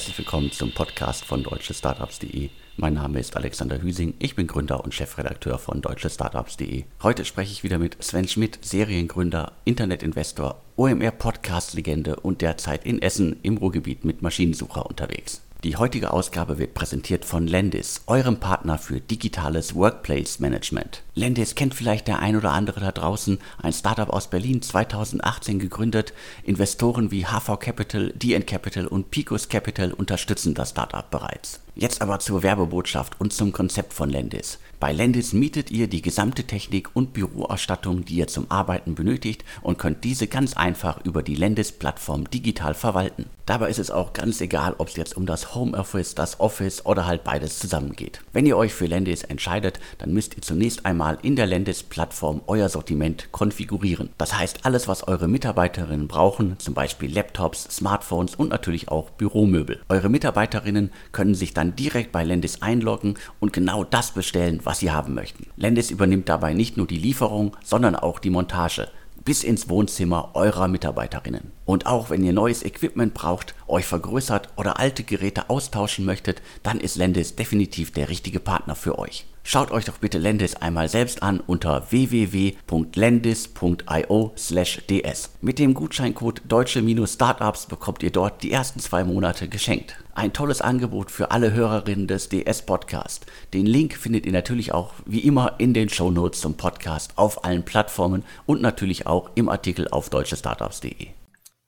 herzlich willkommen zum Podcast von deutschestartups.de. Mein Name ist Alexander Hüsing, ich bin Gründer und Chefredakteur von deutschestartups.de. Heute spreche ich wieder mit Sven Schmidt, Seriengründer, Internetinvestor, OMR-Podcast-Legende und derzeit in Essen im Ruhrgebiet mit Maschinensucher unterwegs. Die heutige Ausgabe wird präsentiert von Lendis, eurem Partner für digitales Workplace Management. Lendis kennt vielleicht der ein oder andere da draußen, ein Startup aus Berlin 2018 gegründet. Investoren wie HV Capital, DN Capital und Picos Capital unterstützen das Startup bereits. Jetzt aber zur Werbebotschaft und zum Konzept von Lendis. Bei Lendis mietet ihr die gesamte Technik und Büroausstattung, die ihr zum Arbeiten benötigt und könnt diese ganz einfach über die Lendis-Plattform digital verwalten. Dabei ist es auch ganz egal, ob es jetzt um das Homeoffice, das Office oder halt beides zusammengeht. Wenn ihr euch für Lendis entscheidet, dann müsst ihr zunächst einmal in der Lendis-Plattform euer Sortiment konfigurieren. Das heißt, alles, was eure Mitarbeiterinnen brauchen, zum Beispiel Laptops, Smartphones und natürlich auch Büromöbel. Eure Mitarbeiterinnen können sich dann direkt bei Lendis einloggen und genau das bestellen, was sie haben möchten. Lendis übernimmt dabei nicht nur die Lieferung, sondern auch die Montage bis ins Wohnzimmer eurer Mitarbeiterinnen. Und auch wenn ihr neues Equipment braucht, euch vergrößert oder alte Geräte austauschen möchtet, dann ist Lendis definitiv der richtige Partner für euch. Schaut euch doch bitte Lendis einmal selbst an unter www.lendis.io/ds. Mit dem Gutscheincode deutsche-startups bekommt ihr dort die ersten zwei Monate geschenkt. Ein tolles Angebot für alle Hörerinnen des DS Podcast. Den Link findet ihr natürlich auch wie immer in den Show Notes zum Podcast auf allen Plattformen und natürlich auch im Artikel auf deutschestartups.de.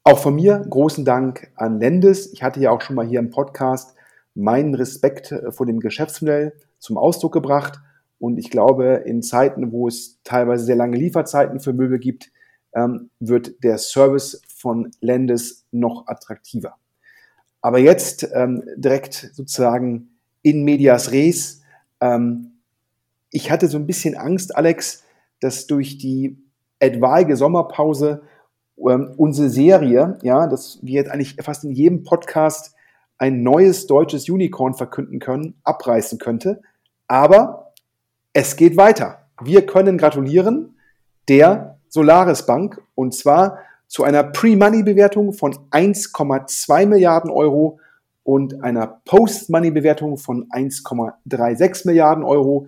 Auch von mir großen Dank an Lendis. Ich hatte ja auch schon mal hier im Podcast meinen Respekt vor dem Geschäftsmodell zum Ausdruck gebracht. Und ich glaube, in Zeiten, wo es teilweise sehr lange Lieferzeiten für Möbel gibt, ähm, wird der Service von Lendes noch attraktiver. Aber jetzt ähm, direkt sozusagen in medias res. Ähm, ich hatte so ein bisschen Angst, Alex, dass durch die etwaige Sommerpause ähm, unsere Serie, ja, dass wir jetzt eigentlich fast in jedem Podcast ein neues deutsches Unicorn verkünden können, abreißen könnte. Aber es geht weiter. Wir können gratulieren der Solaris Bank und zwar zu einer Pre-Money-Bewertung von 1,2 Milliarden Euro und einer Post-Money-Bewertung von 1,36 Milliarden Euro.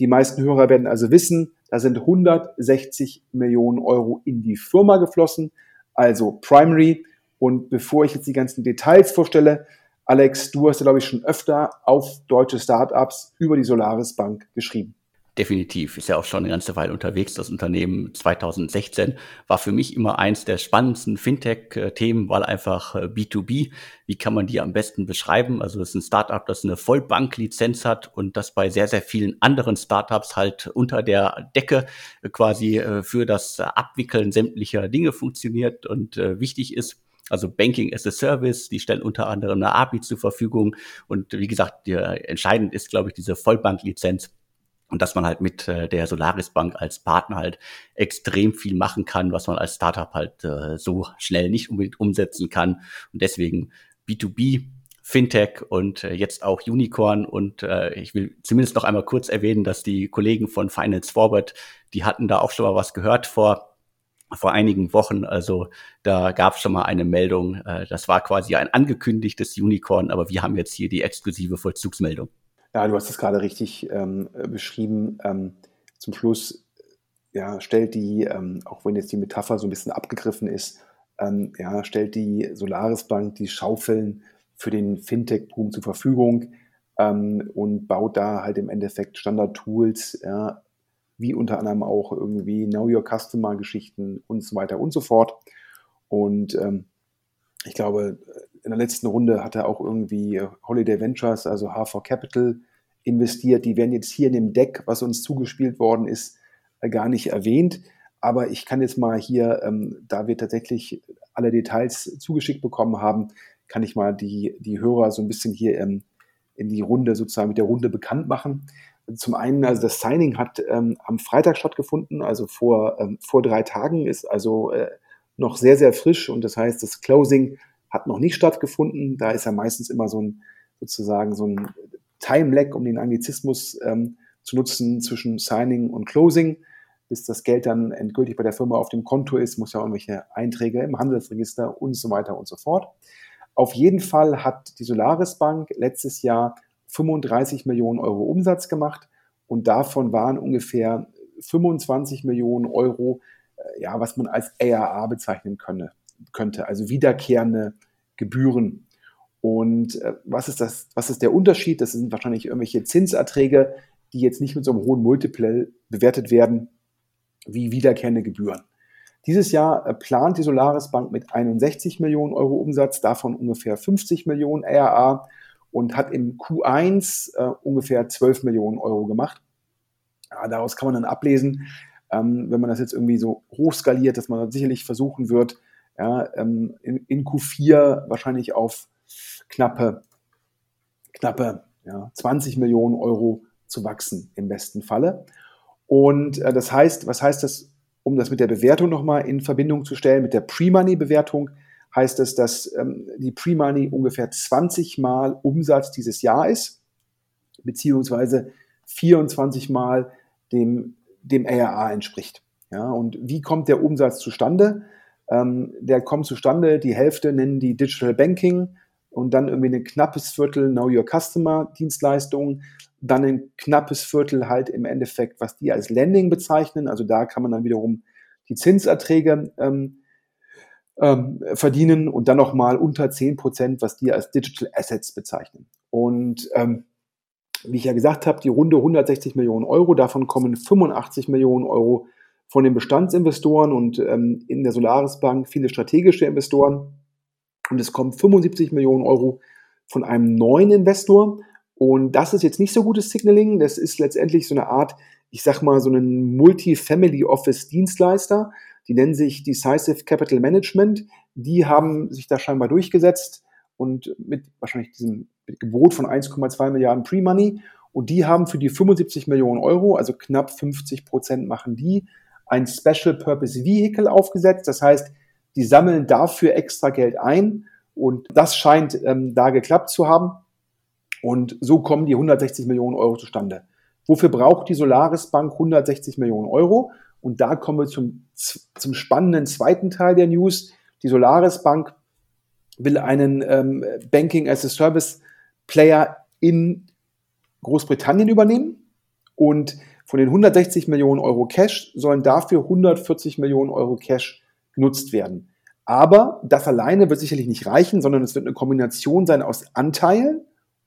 Die meisten Hörer werden also wissen, da sind 160 Millionen Euro in die Firma geflossen, also Primary. Und bevor ich jetzt die ganzen Details vorstelle, Alex, du hast ja, glaube ich, schon öfter auf deutsche Startups über die Solaris Bank geschrieben. Definitiv, ist ja auch schon eine ganze Weile unterwegs. Das Unternehmen 2016 war für mich immer eins der spannendsten Fintech-Themen, weil einfach B2B, äh, wie kann man die am besten beschreiben? Also es ist ein Startup, das eine Vollbanklizenz hat und das bei sehr, sehr vielen anderen Startups halt unter der Decke quasi äh, für das Abwickeln sämtlicher Dinge funktioniert und äh, wichtig ist. Also Banking as a Service, die stellen unter anderem eine API zur Verfügung. Und wie gesagt, entscheidend ist, glaube ich, diese Vollbanklizenz. Und dass man halt mit äh, der Solaris Bank als Partner halt extrem viel machen kann, was man als Startup halt äh, so schnell nicht unbedingt umsetzen kann. Und deswegen B2B Fintech und äh, jetzt auch Unicorn. Und äh, ich will zumindest noch einmal kurz erwähnen, dass die Kollegen von Finance Forward, die hatten da auch schon mal was gehört vor vor einigen Wochen. Also da gab es schon mal eine Meldung. Äh, das war quasi ein angekündigtes Unicorn, aber wir haben jetzt hier die exklusive Vollzugsmeldung. Ja, du hast es gerade richtig ähm, beschrieben. Ähm, zum Schluss ja, stellt die, ähm, auch wenn jetzt die Metapher so ein bisschen abgegriffen ist, ähm, ja, stellt die Solaris Bank die Schaufeln für den Fintech-Boom zur Verfügung ähm, und baut da halt im Endeffekt Standard-Tools, ja, wie unter anderem auch irgendwie Know Your Customer Geschichten und so weiter und so fort. Und ähm, ich glaube, in der letzten Runde hat er auch irgendwie Holiday Ventures, also HV Capital, investiert. Die werden jetzt hier in dem Deck, was uns zugespielt worden ist, äh, gar nicht erwähnt. Aber ich kann jetzt mal hier, ähm, da wir tatsächlich alle Details zugeschickt bekommen haben, kann ich mal die, die Hörer so ein bisschen hier ähm, in die Runde sozusagen mit der Runde bekannt machen. Zum einen, also das Signing hat ähm, am Freitag stattgefunden, also vor, ähm, vor drei Tagen, ist also äh, noch sehr, sehr frisch und das heißt, das Closing hat noch nicht stattgefunden. Da ist ja meistens immer so ein sozusagen so ein Time-Lag, um den Anglizismus ähm, zu nutzen zwischen Signing und Closing. Bis das Geld dann endgültig bei der Firma auf dem Konto ist, muss ja irgendwelche Einträge im Handelsregister und so weiter und so fort. Auf jeden Fall hat die Solaris Bank letztes Jahr 35 Millionen Euro Umsatz gemacht und davon waren ungefähr 25 Millionen Euro, äh, ja, was man als ARA bezeichnen könne, könnte, also wiederkehrende Gebühren. Und äh, was ist das, was ist der Unterschied? Das sind wahrscheinlich irgendwelche Zinserträge, die jetzt nicht mit so einem hohen Multiple bewertet werden wie wiederkehrende Gebühren. Dieses Jahr äh, plant die Solaris Bank mit 61 Millionen Euro Umsatz, davon ungefähr 50 Millionen RA und hat im Q1 äh, ungefähr 12 Millionen Euro gemacht. Ja, daraus kann man dann ablesen, ähm, wenn man das jetzt irgendwie so hochskaliert, dass man sicherlich versuchen wird, ja, ähm, in, in, Q4 wahrscheinlich auf knappe, knappe ja, 20 Millionen Euro zu wachsen im besten Falle. Und äh, das heißt, was heißt das, um das mit der Bewertung nochmal in Verbindung zu stellen, mit der Pre-Money-Bewertung, heißt es, dass ähm, die Pre-Money ungefähr 20 Mal Umsatz dieses Jahr ist, beziehungsweise 24 Mal dem, dem ARA entspricht. Ja, und wie kommt der Umsatz zustande? Ähm, der kommt zustande, die Hälfte nennen die Digital Banking und dann irgendwie ein knappes Viertel Know Your Customer Dienstleistungen, dann ein knappes Viertel halt im Endeffekt, was die als Lending bezeichnen. Also da kann man dann wiederum die Zinserträge ähm, ähm, verdienen und dann nochmal unter 10 Prozent, was die als Digital Assets bezeichnen. Und ähm, wie ich ja gesagt habe, die Runde 160 Millionen Euro, davon kommen 85 Millionen Euro von den Bestandsinvestoren und ähm, in der Solaris Bank viele strategische Investoren. Und es kommen 75 Millionen Euro von einem neuen Investor. Und das ist jetzt nicht so gutes Signaling. Das ist letztendlich so eine Art, ich sag mal, so ein Multi-Family Office Dienstleister. Die nennen sich Decisive Capital Management. Die haben sich da scheinbar durchgesetzt und mit wahrscheinlich diesem Gebot von 1,2 Milliarden Pre-Money. Und die haben für die 75 Millionen Euro, also knapp 50 Prozent machen die, ein Special Purpose Vehicle aufgesetzt. Das heißt, die sammeln dafür extra Geld ein. Und das scheint ähm, da geklappt zu haben. Und so kommen die 160 Millionen Euro zustande. Wofür braucht die Solaris Bank 160 Millionen Euro? Und da kommen wir zum, zum spannenden zweiten Teil der News. Die Solaris Bank will einen ähm, Banking as a Service Player in Großbritannien übernehmen. Und von den 160 Millionen Euro Cash sollen dafür 140 Millionen Euro Cash genutzt werden. Aber das alleine wird sicherlich nicht reichen, sondern es wird eine Kombination sein aus Anteilen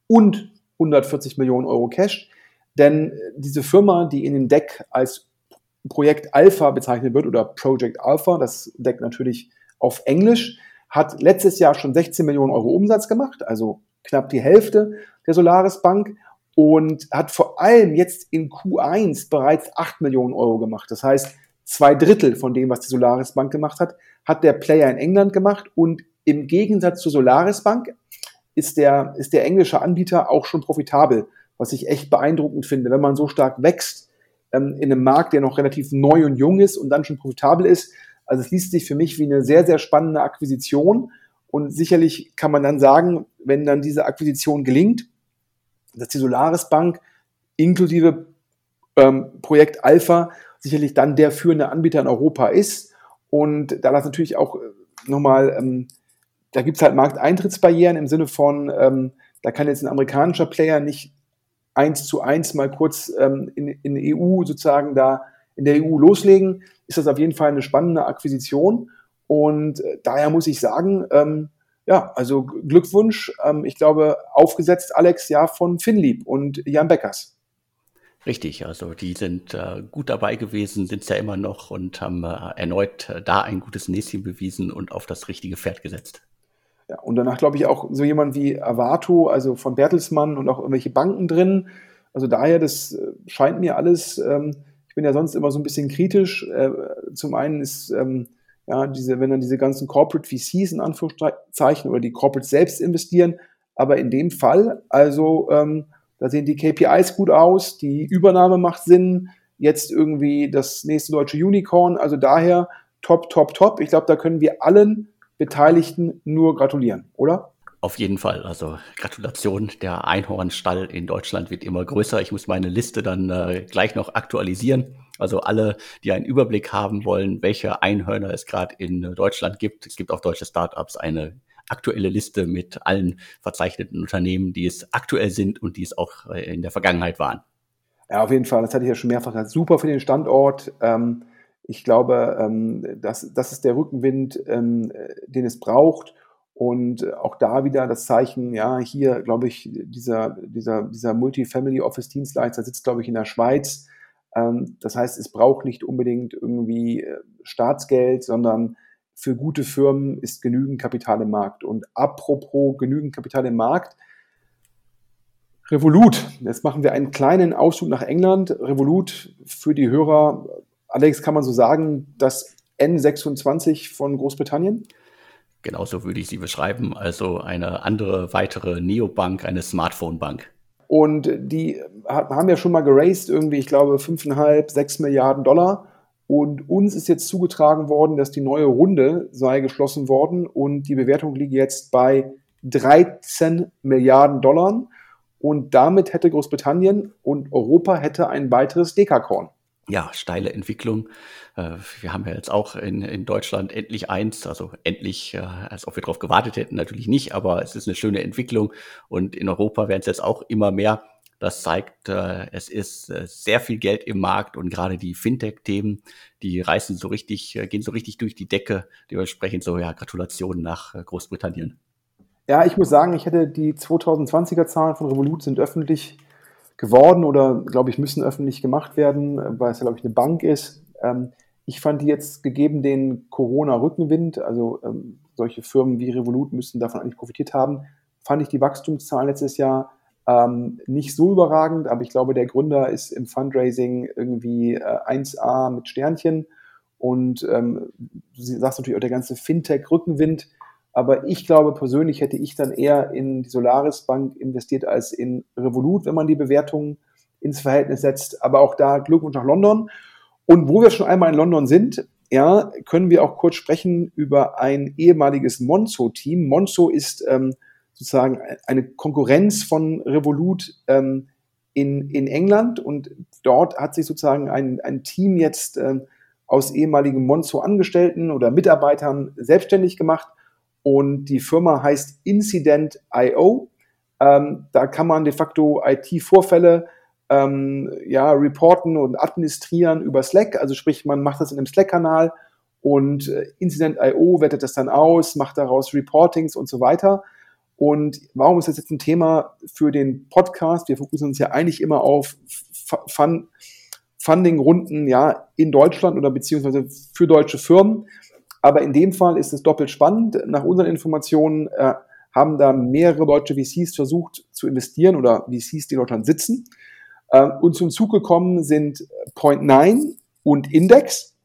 und 140 Millionen Euro Cash. Denn diese Firma, die in dem Deck als Projekt Alpha bezeichnet wird oder Project Alpha, das Deck natürlich auf Englisch, hat letztes Jahr schon 16 Millionen Euro Umsatz gemacht, also knapp die Hälfte der Solaris Bank und hat vor allem jetzt in Q1 bereits 8 Millionen Euro gemacht. Das heißt, zwei Drittel von dem, was die Solaris Bank gemacht hat, hat der Player in England gemacht und im Gegensatz zur Solaris Bank ist der, ist der englische Anbieter auch schon profitabel, was ich echt beeindruckend finde, wenn man so stark wächst ähm, in einem Markt, der noch relativ neu und jung ist und dann schon profitabel ist. Also es liest sich für mich wie eine sehr, sehr spannende Akquisition. Und sicherlich kann man dann sagen, wenn dann diese Akquisition gelingt, dass die Solaris Bank inklusive ähm, Projekt Alpha sicherlich dann der führende Anbieter in Europa ist. Und da das natürlich auch äh, nochmal, ähm, da gibt es halt Markteintrittsbarrieren im Sinne von, ähm, da kann jetzt ein amerikanischer Player nicht eins zu eins mal kurz ähm, in, in der EU sozusagen da in der EU loslegen, ist das auf jeden Fall eine spannende Akquisition. Und äh, daher muss ich sagen, ähm, ja, also Glückwunsch. Ähm, ich glaube, aufgesetzt Alex ja von Finlieb und Jan Beckers. Richtig, also die sind äh, gut dabei gewesen, sind es ja immer noch und haben äh, erneut äh, da ein gutes Näschen bewiesen und auf das richtige Pferd gesetzt. Ja, und danach glaube ich auch so jemand wie Avato, also von Bertelsmann und auch irgendwelche Banken drin. Also daher, das äh, scheint mir alles, ähm, ich bin ja sonst immer so ein bisschen kritisch. Äh, zum einen ist, ähm, ja, diese, wenn dann diese ganzen Corporate VCs in Anführungszeichen oder die Corporate selbst investieren, aber in dem Fall, also ähm, da sehen die KPIs gut aus, die Übernahme macht Sinn, jetzt irgendwie das nächste deutsche Unicorn, also daher top, top, top. Ich glaube, da können wir allen Beteiligten nur gratulieren, oder? Auf jeden Fall. Also Gratulation. Der Einhornstall in Deutschland wird immer größer. Ich muss meine Liste dann äh, gleich noch aktualisieren. Also alle, die einen Überblick haben wollen, welche Einhörner es gerade in Deutschland gibt. Es gibt auf deutsche Startups eine aktuelle Liste mit allen verzeichneten Unternehmen, die es aktuell sind und die es auch äh, in der Vergangenheit waren. Ja, auf jeden Fall. Das hatte ich ja schon mehrfach gesagt. Super für den Standort. Ähm, ich glaube, ähm, das, das ist der Rückenwind, ähm, den es braucht. Und auch da wieder das Zeichen, ja, hier, glaube ich, dieser, dieser, dieser Multifamily Office Dienstleister sitzt, glaube ich, in der Schweiz. Ähm, das heißt, es braucht nicht unbedingt irgendwie äh, Staatsgeld, sondern für gute Firmen ist genügend Kapital im Markt. Und apropos genügend Kapital im Markt, Revolut. Jetzt machen wir einen kleinen Ausflug nach England. Revolut für die Hörer, Alex, kann man so sagen, das N26 von Großbritannien? Genauso würde ich sie beschreiben. Also eine andere weitere Neobank, eine Smartphone-Bank. Und die haben ja schon mal geraced, irgendwie, ich glaube, 5,5, 6 Milliarden Dollar. Und uns ist jetzt zugetragen worden, dass die neue Runde sei geschlossen worden und die Bewertung liegt jetzt bei 13 Milliarden Dollar. Und damit hätte Großbritannien und Europa hätte ein weiteres Dekakorn. Ja, steile Entwicklung. Äh, wir haben ja jetzt auch in, in Deutschland endlich eins, also endlich, äh, als ob wir darauf gewartet hätten, natürlich nicht, aber es ist eine schöne Entwicklung und in Europa werden es jetzt auch immer mehr. Das zeigt, äh, es ist sehr viel Geld im Markt und gerade die Fintech-Themen, die reißen so richtig, gehen so richtig durch die Decke. Dementsprechend so, ja, Gratulation nach Großbritannien. Ja, ich muss sagen, ich hätte die 2020er Zahlen von Revolut sind öffentlich geworden oder, glaube ich, müssen öffentlich gemacht werden, weil es ja, glaube ich, eine Bank ist. Ähm, ich fand die jetzt gegeben den Corona-Rückenwind, also ähm, solche Firmen wie Revolut müssten davon eigentlich profitiert haben, fand ich die Wachstumszahlen letztes Jahr ähm, nicht so überragend, aber ich glaube, der Gründer ist im Fundraising irgendwie äh, 1A mit Sternchen. Und ähm, du sagst natürlich auch der ganze Fintech-Rückenwind aber ich glaube persönlich hätte ich dann eher in die Solaris Bank investiert als in Revolut, wenn man die Bewertungen ins Verhältnis setzt. Aber auch da Glückwunsch nach London. Und wo wir schon einmal in London sind, ja, können wir auch kurz sprechen über ein ehemaliges Monzo-Team. Monzo ist ähm, sozusagen eine Konkurrenz von Revolut ähm, in, in England und dort hat sich sozusagen ein, ein Team jetzt ähm, aus ehemaligen Monzo-Angestellten oder Mitarbeitern selbstständig gemacht und die Firma heißt Incident.io. Ähm, da kann man de facto IT-Vorfälle ähm, ja, reporten und administrieren über Slack. Also sprich, man macht das in einem Slack-Kanal und äh, Incident.io wertet das dann aus, macht daraus Reportings und so weiter. Und warum ist das jetzt ein Thema für den Podcast? Wir fokussieren uns ja eigentlich immer auf Fun Funding-Runden ja, in Deutschland oder beziehungsweise für deutsche Firmen. Aber in dem Fall ist es doppelt spannend. Nach unseren Informationen äh, haben da mehrere deutsche VCs versucht zu investieren oder VCs, die in Deutschland sitzen. Äh, und zum Zug gekommen sind Point9 und Index.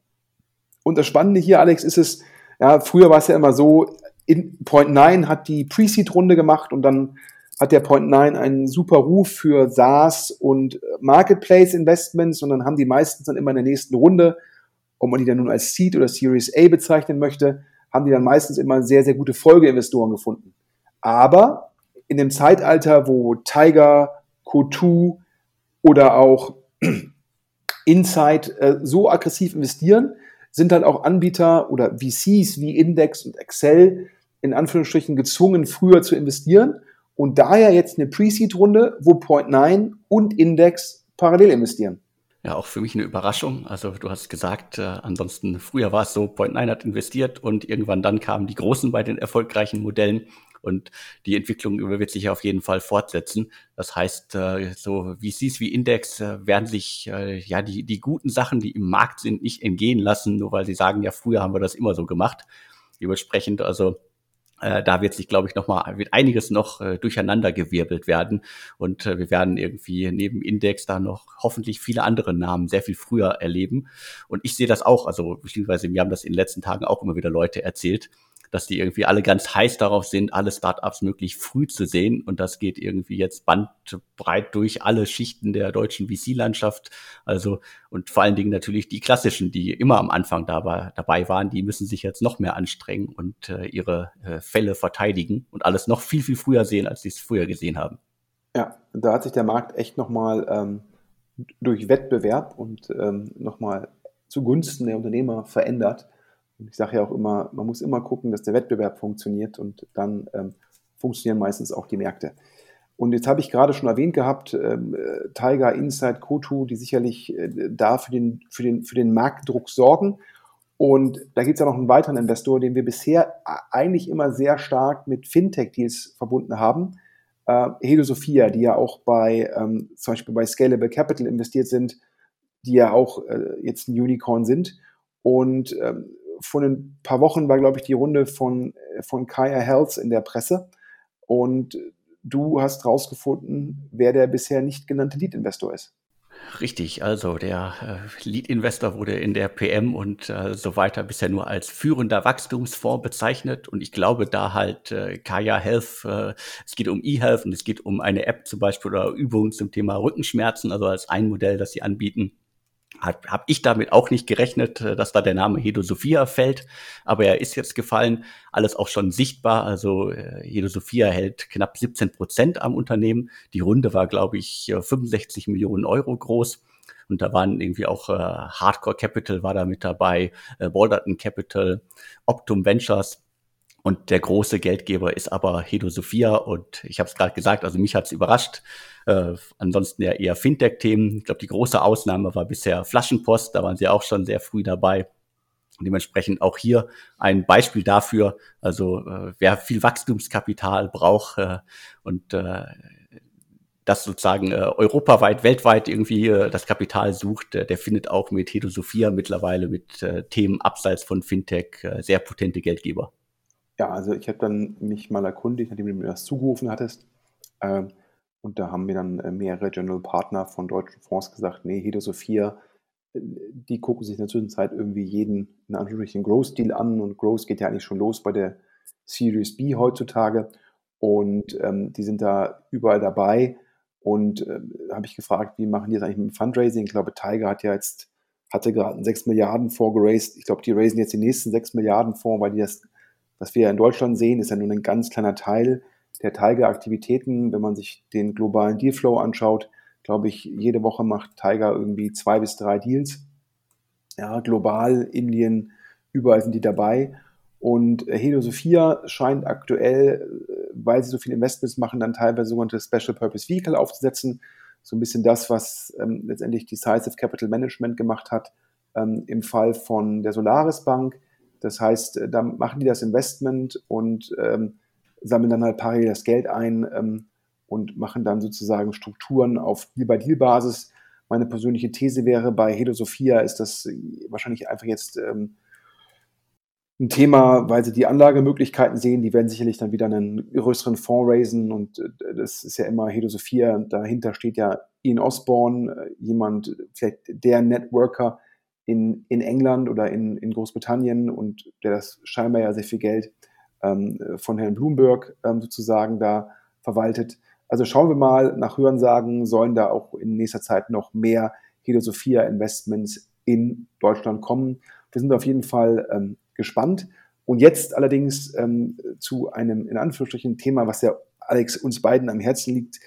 Und das Spannende hier, Alex, ist es, ja, früher war es ja immer so, in Point9 hat die Pre-Seed-Runde gemacht und dann hat der Point9 einen super Ruf für SaaS und Marketplace-Investments und dann haben die meistens dann immer in der nächsten Runde ob man die dann nun als Seed oder Series A bezeichnen möchte, haben die dann meistens immer sehr, sehr gute Folgeinvestoren gefunden. Aber in dem Zeitalter, wo Tiger, Kotu oder auch Insight äh, so aggressiv investieren, sind dann auch Anbieter oder VCs wie Index und Excel in Anführungsstrichen gezwungen, früher zu investieren. Und daher jetzt eine Pre-Seed-Runde, wo Point9 und Index parallel investieren. Ja, auch für mich eine Überraschung. Also du hast gesagt, äh, ansonsten früher war es so, Point9 hat investiert und irgendwann dann kamen die Großen bei den erfolgreichen Modellen und die Entwicklung wird sich auf jeden Fall fortsetzen. Das heißt, äh, so VCs wie Index äh, werden sich äh, ja die, die guten Sachen, die im Markt sind, nicht entgehen lassen, nur weil sie sagen, ja, früher haben wir das immer so gemacht. Dementsprechend, also da wird sich, glaube ich, noch mal wird einiges noch äh, durcheinander gewirbelt werden und äh, wir werden irgendwie neben Index da noch hoffentlich viele andere Namen sehr viel früher erleben. Und ich sehe das auch, also beziehungsweise mir haben das in den letzten Tagen auch immer wieder Leute erzählt, dass die irgendwie alle ganz heiß darauf sind, alle Startups möglichst früh zu sehen. Und das geht irgendwie jetzt bandbreit durch alle Schichten der deutschen VC-Landschaft. Also, und vor allen Dingen natürlich die klassischen, die immer am Anfang da war, dabei waren, die müssen sich jetzt noch mehr anstrengen und äh, ihre äh, Fälle verteidigen und alles noch viel, viel früher sehen, als sie es früher gesehen haben. Ja, da hat sich der Markt echt nochmal ähm, durch Wettbewerb und ähm, nochmal zugunsten der Unternehmer verändert ich sage ja auch immer, man muss immer gucken, dass der Wettbewerb funktioniert und dann ähm, funktionieren meistens auch die Märkte. Und jetzt habe ich gerade schon erwähnt gehabt, ähm, äh, Tiger, Insight, Kotu, die sicherlich äh, da für den, für, den, für den Marktdruck sorgen. Und da gibt es ja noch einen weiteren Investor, den wir bisher eigentlich immer sehr stark mit Fintech-Deals verbunden haben. Äh, Hedo Sophia, die ja auch bei ähm, zum Beispiel bei Scalable Capital investiert sind, die ja auch äh, jetzt ein Unicorn sind. Und ähm, vor ein paar Wochen war, glaube ich, die Runde von, von Kaya Health in der Presse. Und du hast rausgefunden, wer der bisher nicht genannte Lead-Investor ist. Richtig, also der äh, Lead-Investor wurde in der PM und äh, so weiter bisher nur als führender Wachstumsfonds bezeichnet. Und ich glaube, da halt äh, Kaya Health, äh, es geht um eHealth und es geht um eine App zum Beispiel oder Übungen zum Thema Rückenschmerzen, also als ein Modell, das sie anbieten habe hab ich damit auch nicht gerechnet, äh, dass da der Name Hedo Sophia fällt, aber er ist jetzt gefallen, alles auch schon sichtbar, also äh, Hedo Sophia hält knapp 17 Prozent am Unternehmen, die Runde war, glaube ich, 65 Millionen Euro groß. Und da waren irgendwie auch äh, Hardcore Capital war da mit dabei, äh, Balderton Capital, Optum Ventures, und der große Geldgeber ist aber Hedo Sophia und ich habe es gerade gesagt, also mich hat es überrascht. Äh, ansonsten ja eher Fintech-Themen. Ich glaube, die große Ausnahme war bisher Flaschenpost, da waren sie auch schon sehr früh dabei. Und dementsprechend auch hier ein Beispiel dafür, also äh, wer viel Wachstumskapital braucht äh, und äh, das sozusagen äh, europaweit, weltweit irgendwie äh, das Kapital sucht, äh, der findet auch mit Hedo Sophia mittlerweile mit äh, Themen abseits von Fintech äh, sehr potente Geldgeber. Ja, also ich habe dann mich mal erkundigt, nachdem du mir das zugerufen hattest. Ähm, und da haben mir dann äh, mehrere General Partner von deutschen Fonds gesagt, nee, Hedo Sophia, äh, die gucken sich in der Zwischenzeit irgendwie jeden, in Anführungsstrichen, Growth-Deal an. Und Growth geht ja eigentlich schon los bei der Series B heutzutage. Und ähm, die sind da überall dabei. Und äh, habe ich gefragt, wie machen die das eigentlich mit dem Fundraising? Ich glaube, Tiger hat ja jetzt, hatte gerade einen 6 Milliarden Fonds. Ich glaube, die raisen jetzt die nächsten 6 Milliarden Fonds, weil die das was wir in Deutschland sehen, ist ja nur ein ganz kleiner Teil der Tiger-Aktivitäten. Wenn man sich den globalen Dealflow anschaut, glaube ich, jede Woche macht Tiger irgendwie zwei bis drei Deals. Ja, global, Indien, überall sind die dabei. Und Helio Sophia scheint aktuell, weil sie so viele Investments machen, dann teilweise sogenannte Special Purpose Vehicle aufzusetzen. So ein bisschen das, was ähm, letztendlich Decisive Capital Management gemacht hat ähm, im Fall von der Solaris Bank. Das heißt, äh, da machen die das Investment und ähm, sammeln dann halt parallel das Geld ein ähm, und machen dann sozusagen Strukturen auf Deal-by-Deal-Basis. Meine persönliche These wäre, bei Hedo Sophia ist das wahrscheinlich einfach jetzt ähm, ein Thema, weil sie die Anlagemöglichkeiten sehen. Die werden sicherlich dann wieder einen größeren Fonds raisen und äh, das ist ja immer Hedo Sophia. Dahinter steht ja Ian Osborne, äh, jemand, vielleicht der Networker, in, in England oder in, in Großbritannien und der das scheinbar ja sehr viel Geld ähm, von Herrn Bloomberg ähm, sozusagen da verwaltet. Also schauen wir mal, nach Hörensagen sollen da auch in nächster Zeit noch mehr Hedosophia Investments in Deutschland kommen. Wir sind auf jeden Fall ähm, gespannt. Und jetzt allerdings ähm, zu einem in Anführungsstrichen Thema, was ja Alex uns beiden am Herzen liegt,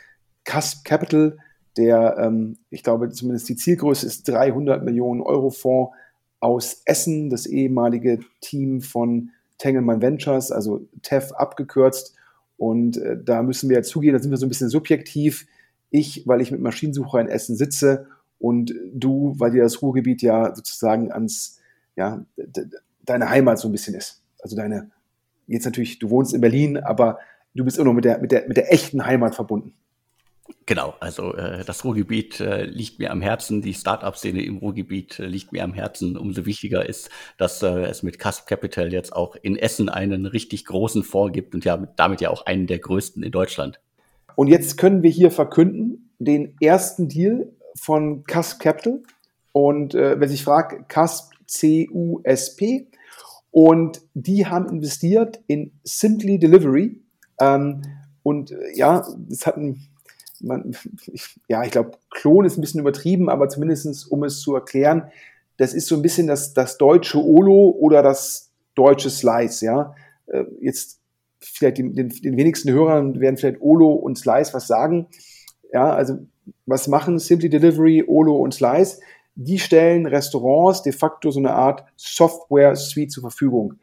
Cusp Capital der, ähm, ich glaube, zumindest die Zielgröße ist 300 Millionen Euro Fonds aus Essen, das ehemalige Team von Tengelmann Ventures, also TEF abgekürzt. Und äh, da müssen wir ja zugehen, da sind wir so ein bisschen subjektiv. Ich, weil ich mit Maschinensucher in Essen sitze und du, weil dir das Ruhrgebiet ja sozusagen ans, ja, deine Heimat so ein bisschen ist. Also deine, jetzt natürlich, du wohnst in Berlin, aber du bist immer noch mit der, mit der, mit der echten Heimat verbunden. Genau, also äh, das Ruhrgebiet äh, liegt mir am Herzen, die Startup-Szene im Ruhrgebiet äh, liegt mir am Herzen. Umso wichtiger ist, dass äh, es mit Cusp Capital jetzt auch in Essen einen richtig großen Fonds gibt und ja damit ja auch einen der größten in Deutschland. Und jetzt können wir hier verkünden, den ersten Deal von Cusp Capital. Und äh, wer sich fragt, Cusp C-U-S-P. Und die haben investiert in Simply Delivery. Ähm, und äh, ja, das hat ein man, ich, ja, ich glaube, Klon ist ein bisschen übertrieben, aber zumindest um es zu erklären, das ist so ein bisschen das, das deutsche Olo oder das deutsche Slice, ja. Äh, jetzt vielleicht den, den, wenigsten Hörern werden vielleicht Olo und Slice was sagen. Ja, also was machen Simply Delivery, Olo und Slice? die stellen Restaurants de facto so eine Art Software-Suite zur Verfügung.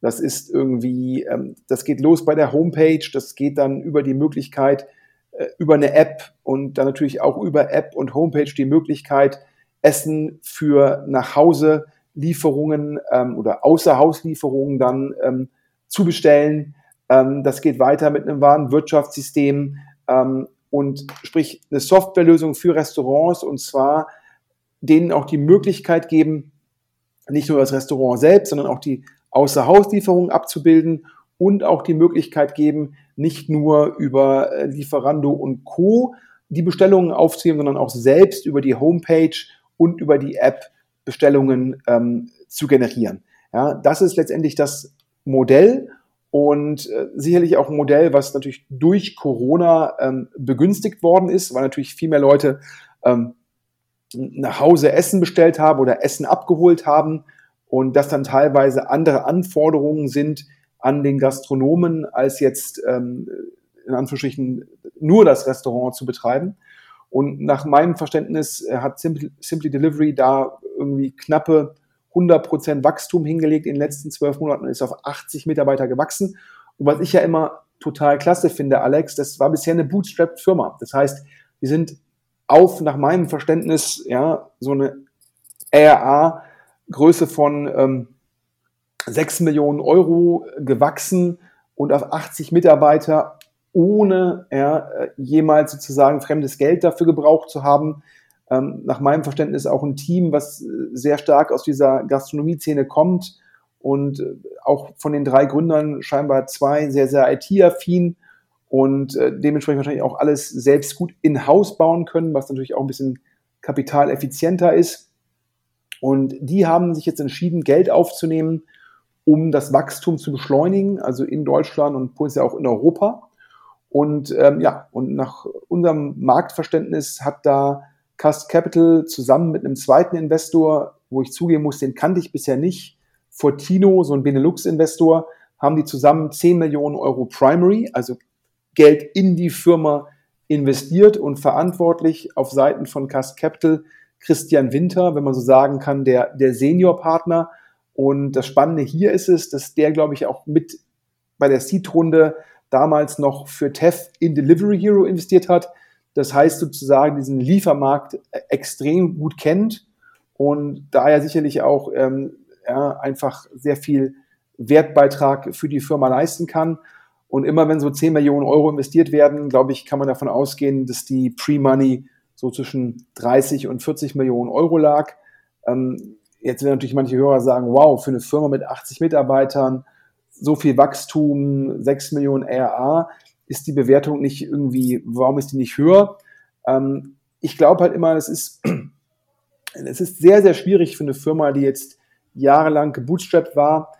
Das ist irgendwie, ähm, das geht los bei der Homepage, das geht dann über die Möglichkeit, über eine App und dann natürlich auch über App und Homepage die Möglichkeit, Essen für nach Hause Lieferungen ähm, oder Außerhauslieferungen dann ähm, zu bestellen. Ähm, das geht weiter mit einem Warenwirtschaftssystem ähm, und sprich eine Softwarelösung für Restaurants und zwar denen auch die Möglichkeit geben, nicht nur das Restaurant selbst, sondern auch die Außerhauslieferungen abzubilden und auch die Möglichkeit geben, nicht nur über äh, Lieferando und Co. die Bestellungen aufzunehmen, sondern auch selbst über die Homepage und über die App Bestellungen ähm, zu generieren. Ja, das ist letztendlich das Modell und äh, sicherlich auch ein Modell, was natürlich durch Corona ähm, begünstigt worden ist, weil natürlich viel mehr Leute ähm, nach Hause Essen bestellt haben oder Essen abgeholt haben und das dann teilweise andere Anforderungen sind an den Gastronomen, als jetzt ähm, in Anführungsstrichen nur das Restaurant zu betreiben. Und nach meinem Verständnis äh, hat Simply, Delivery da irgendwie knappe 100% Wachstum hingelegt in den letzten zwölf Monaten und ist auf 80 Mitarbeiter gewachsen. Und was ich ja immer total klasse finde, Alex, das war bisher eine Bootstrapped-Firma. Das heißt, wir sind auf, nach meinem Verständnis, ja, so eine RA-Größe von ähm, 6 Millionen Euro gewachsen und auf 80 Mitarbeiter, ohne ja, jemals sozusagen fremdes Geld dafür gebraucht zu haben. Ähm, nach meinem Verständnis auch ein Team, was sehr stark aus dieser Gastronomie-Szene kommt und auch von den drei Gründern scheinbar zwei sehr, sehr IT-affin und äh, dementsprechend wahrscheinlich auch alles selbst gut in-house bauen können, was natürlich auch ein bisschen kapitaleffizienter ist. Und die haben sich jetzt entschieden, Geld aufzunehmen, um das Wachstum zu beschleunigen, also in Deutschland und potenziell auch in Europa. Und ähm, ja, und nach unserem Marktverständnis hat da Cast Capital zusammen mit einem zweiten Investor, wo ich zugeben muss, den kannte ich bisher nicht, Fortino, so ein Benelux-Investor, haben die zusammen 10 Millionen Euro Primary, also Geld in die Firma investiert und verantwortlich auf Seiten von Cast Capital Christian Winter, wenn man so sagen kann, der, der Senior-Partner. Und das Spannende hier ist es, dass der, glaube ich, auch mit bei der Seed-Runde damals noch für TEF in Delivery Hero investiert hat. Das heißt sozusagen diesen Liefermarkt extrem gut kennt und daher sicherlich auch ähm, ja, einfach sehr viel Wertbeitrag für die Firma leisten kann. Und immer wenn so 10 Millionen Euro investiert werden, glaube ich, kann man davon ausgehen, dass die Pre-Money so zwischen 30 und 40 Millionen Euro lag. Ähm, jetzt werden natürlich manche Hörer sagen, wow, für eine Firma mit 80 Mitarbeitern, so viel Wachstum, 6 Millionen RA, ist die Bewertung nicht irgendwie, warum ist die nicht höher? Ähm, ich glaube halt immer, es ist, es ist sehr, sehr schwierig für eine Firma, die jetzt jahrelang gebootstrapped war,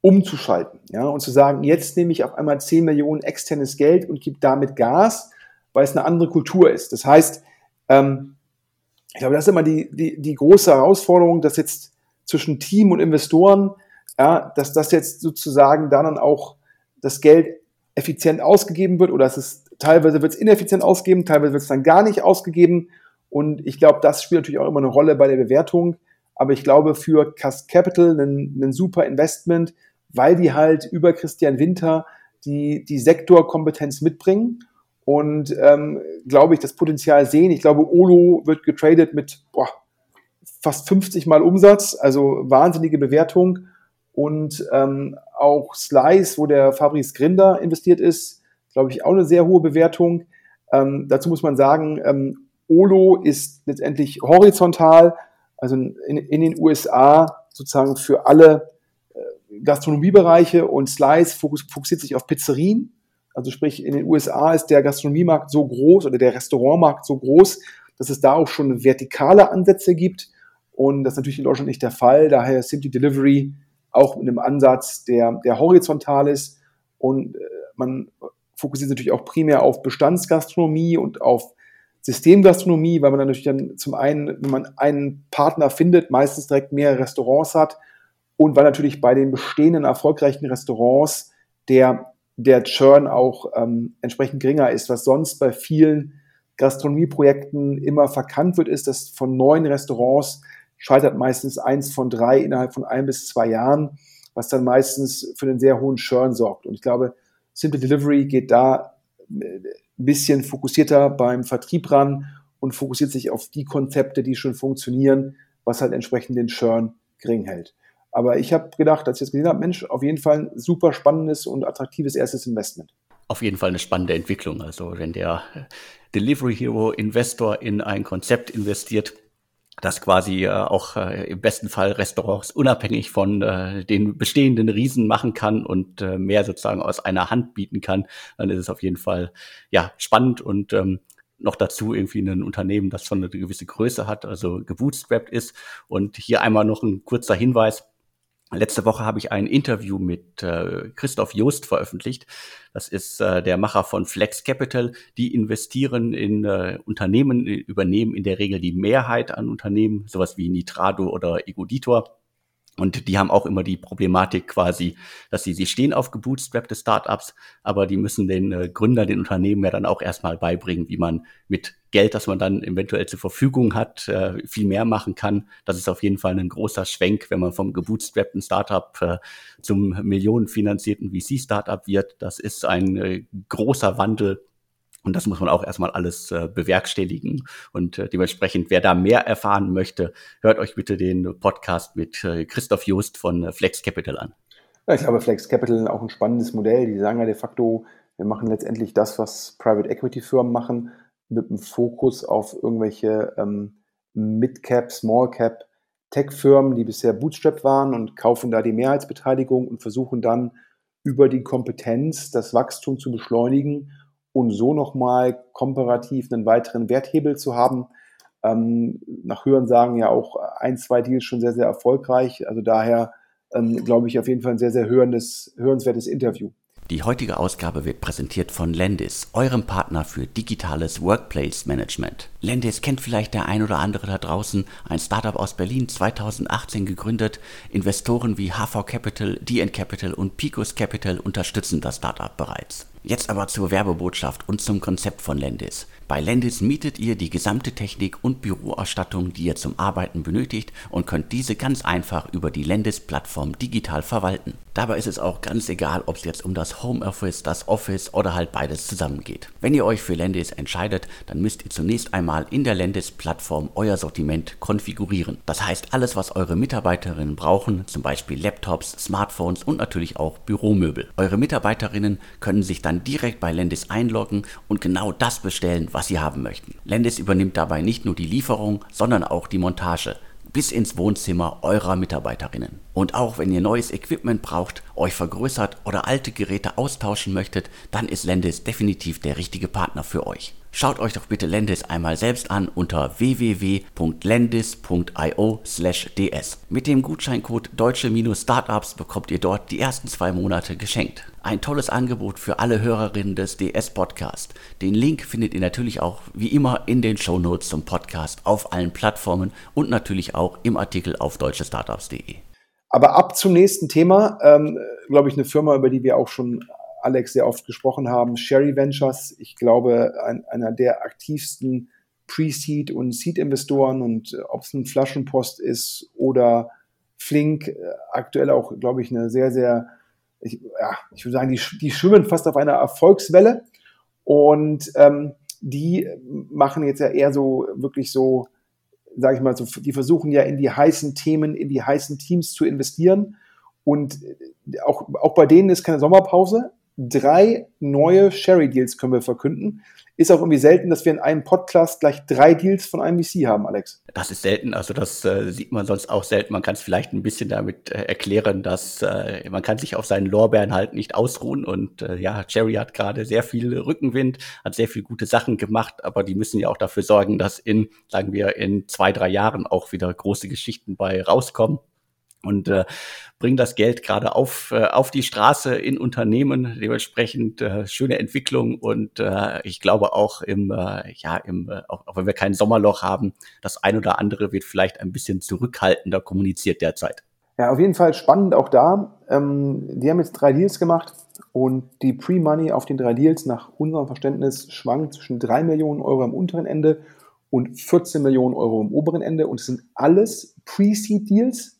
umzuschalten, ja, und zu sagen, jetzt nehme ich auf einmal 10 Millionen externes Geld und gebe damit Gas, weil es eine andere Kultur ist. Das heißt, ähm, ich glaube, das ist immer die, die, die große Herausforderung, dass jetzt zwischen Team und Investoren, ja, dass das jetzt sozusagen dann auch das Geld effizient ausgegeben wird oder es ist, teilweise wird es ineffizient ausgegeben, teilweise wird es dann gar nicht ausgegeben. Und ich glaube, das spielt natürlich auch immer eine Rolle bei der Bewertung. Aber ich glaube, für Cast Capital ein, ein super Investment, weil die halt über Christian Winter die, die Sektorkompetenz mitbringen und ähm, glaube ich, das Potenzial sehen. Ich glaube, Olo wird getradet mit boah, fast 50 Mal Umsatz, also wahnsinnige Bewertung. Und ähm, auch Slice, wo der Fabrice Grinder investiert ist, glaube ich, auch eine sehr hohe Bewertung. Ähm, dazu muss man sagen, ähm, Olo ist letztendlich horizontal, also in, in den USA sozusagen für alle Gastronomiebereiche und Slice fokussiert sich auf Pizzerien. Also sprich, in den USA ist der Gastronomiemarkt so groß oder der Restaurantmarkt so groß, dass es da auch schon vertikale Ansätze gibt. Und das ist natürlich in Deutschland nicht der Fall. Daher Simply Delivery auch mit einem Ansatz, der, der horizontal ist. Und äh, man fokussiert natürlich auch primär auf Bestandsgastronomie und auf Systemgastronomie, weil man dann natürlich dann zum einen, wenn man einen Partner findet, meistens direkt mehrere Restaurants hat und weil natürlich bei den bestehenden erfolgreichen Restaurants der, der Churn auch ähm, entsprechend geringer ist, was sonst bei vielen Gastronomieprojekten immer verkannt wird, ist, dass von neun Restaurants scheitert meistens eins von drei innerhalb von ein bis zwei Jahren, was dann meistens für einen sehr hohen Churn sorgt. Und ich glaube, Simple Delivery geht da ein bisschen fokussierter beim Vertrieb ran und fokussiert sich auf die Konzepte, die schon funktionieren, was halt entsprechend den Churn gering hält. Aber ich habe gedacht, als ich das gesehen habe, Mensch, auf jeden Fall ein super spannendes und attraktives erstes Investment. Auf jeden Fall eine spannende Entwicklung. Also wenn der Delivery Hero Investor in ein Konzept investiert, das quasi äh, auch äh, im besten Fall Restaurants unabhängig von äh, den bestehenden Riesen machen kann und äh, mehr sozusagen aus einer Hand bieten kann, dann ist es auf jeden Fall ja spannend und ähm, noch dazu irgendwie ein Unternehmen, das schon eine gewisse Größe hat, also gebootstrapped ist. Und hier einmal noch ein kurzer Hinweis. Letzte Woche habe ich ein Interview mit äh, Christoph Joost veröffentlicht. Das ist äh, der Macher von Flex Capital. Die investieren in äh, Unternehmen, übernehmen in der Regel die Mehrheit an Unternehmen, sowas wie Nitrado oder Egoditor und die haben auch immer die Problematik quasi, dass sie, sie stehen auf gebootstrappte Startups, aber die müssen den äh, Gründer, den Unternehmen ja dann auch erstmal beibringen, wie man mit Geld, das man dann eventuell zur Verfügung hat, äh, viel mehr machen kann. Das ist auf jeden Fall ein großer Schwenk, wenn man vom gebootstrappten Startup äh, zum millionenfinanzierten VC-Startup wird. Das ist ein äh, großer Wandel, und das muss man auch erstmal alles äh, bewerkstelligen. Und äh, dementsprechend, wer da mehr erfahren möchte, hört euch bitte den Podcast mit äh, Christoph Just von äh, Flex Capital an. Ja, ich glaube, Flex Capital auch ein spannendes Modell. Die sagen ja de facto, wir machen letztendlich das, was Private Equity Firmen machen, mit einem Fokus auf irgendwelche ähm, Mid-Cap, Small-Cap Tech-Firmen, die bisher Bootstrap waren und kaufen da die Mehrheitsbeteiligung und versuchen dann über die Kompetenz das Wachstum zu beschleunigen und so nochmal komparativ einen weiteren Werthebel zu haben. Ähm, nach Hören sagen ja auch ein, zwei Deals schon sehr, sehr erfolgreich. Also daher ähm, glaube ich auf jeden Fall ein sehr, sehr hörendes, hörenswertes Interview. Die heutige Ausgabe wird präsentiert von Lendis, eurem Partner für digitales Workplace Management. Lendis kennt vielleicht der ein oder andere da draußen, ein Startup aus Berlin 2018 gegründet. Investoren wie HV Capital, DN Capital und Picos Capital unterstützen das Startup bereits. Jetzt aber zur Werbebotschaft und zum Konzept von Lendis. Bei Lendis mietet ihr die gesamte Technik und Büroausstattung, die ihr zum Arbeiten benötigt und könnt diese ganz einfach über die Lendis-Plattform digital verwalten. Dabei ist es auch ganz egal, ob es jetzt um das Homeoffice, das Office oder halt beides zusammengeht. Wenn ihr euch für Lendis entscheidet, dann müsst ihr zunächst einmal in der Lendis-Plattform euer Sortiment konfigurieren. Das heißt, alles, was eure Mitarbeiterinnen brauchen, zum Beispiel Laptops, Smartphones und natürlich auch Büromöbel. Eure Mitarbeiterinnen können sich dann direkt bei Lendis einloggen und genau das bestellen, was sie haben möchten. Lendis übernimmt dabei nicht nur die Lieferung, sondern auch die Montage bis ins Wohnzimmer eurer Mitarbeiterinnen. Und auch wenn ihr neues Equipment braucht, euch vergrößert oder alte Geräte austauschen möchtet, dann ist Lendis definitiv der richtige Partner für euch. Schaut euch doch bitte Lendis einmal selbst an unter www.lendis.io/ds. Mit dem Gutscheincode deutsche-startups bekommt ihr dort die ersten zwei Monate geschenkt. Ein tolles Angebot für alle Hörerinnen des DS Podcast. Den Link findet ihr natürlich auch wie immer in den Show Notes zum Podcast auf allen Plattformen und natürlich auch im Artikel auf deutschestartups.de. Aber ab zum nächsten Thema, ähm, glaube ich, eine Firma, über die wir auch schon Alex sehr oft gesprochen haben, Sherry Ventures. Ich glaube, ein, einer der aktivsten Pre-Seed- und Seed-Investoren und äh, ob es ein Flaschenpost ist oder Flink, äh, aktuell auch, glaube ich, eine sehr, sehr, ich, ja, ich würde sagen, die, die schwimmen fast auf einer Erfolgswelle und ähm, die machen jetzt ja eher so wirklich so, sage ich mal, so, die versuchen ja in die heißen Themen, in die heißen Teams zu investieren. Und äh, auch, auch bei denen ist keine Sommerpause drei neue Sherry-Deals können wir verkünden. Ist auch irgendwie selten, dass wir in einem Podcast gleich drei Deals von einem VC haben, Alex. Das ist selten, also das äh, sieht man sonst auch selten. Man kann es vielleicht ein bisschen damit äh, erklären, dass äh, man kann sich auf seinen Lorbeeren halt nicht ausruhen. Und äh, ja, Jerry hat gerade sehr viel Rückenwind, hat sehr viel gute Sachen gemacht, aber die müssen ja auch dafür sorgen, dass in, sagen wir, in zwei, drei Jahren auch wieder große Geschichten bei rauskommen und äh, bringen das Geld gerade auf, äh, auf die Straße in Unternehmen. Dementsprechend äh, schöne Entwicklung und äh, ich glaube auch im, äh, ja, im, äh, auch, auch wenn wir kein Sommerloch haben, das ein oder andere wird vielleicht ein bisschen zurückhaltender kommuniziert derzeit. Ja, auf jeden Fall spannend auch da. Ähm, die haben jetzt drei Deals gemacht. und die Pre-Money auf den drei Deals nach unserem Verständnis schwankt zwischen 3 Millionen Euro am unteren Ende und 14 Millionen Euro am oberen Ende. Und es sind alles Pre-Seed-Deals.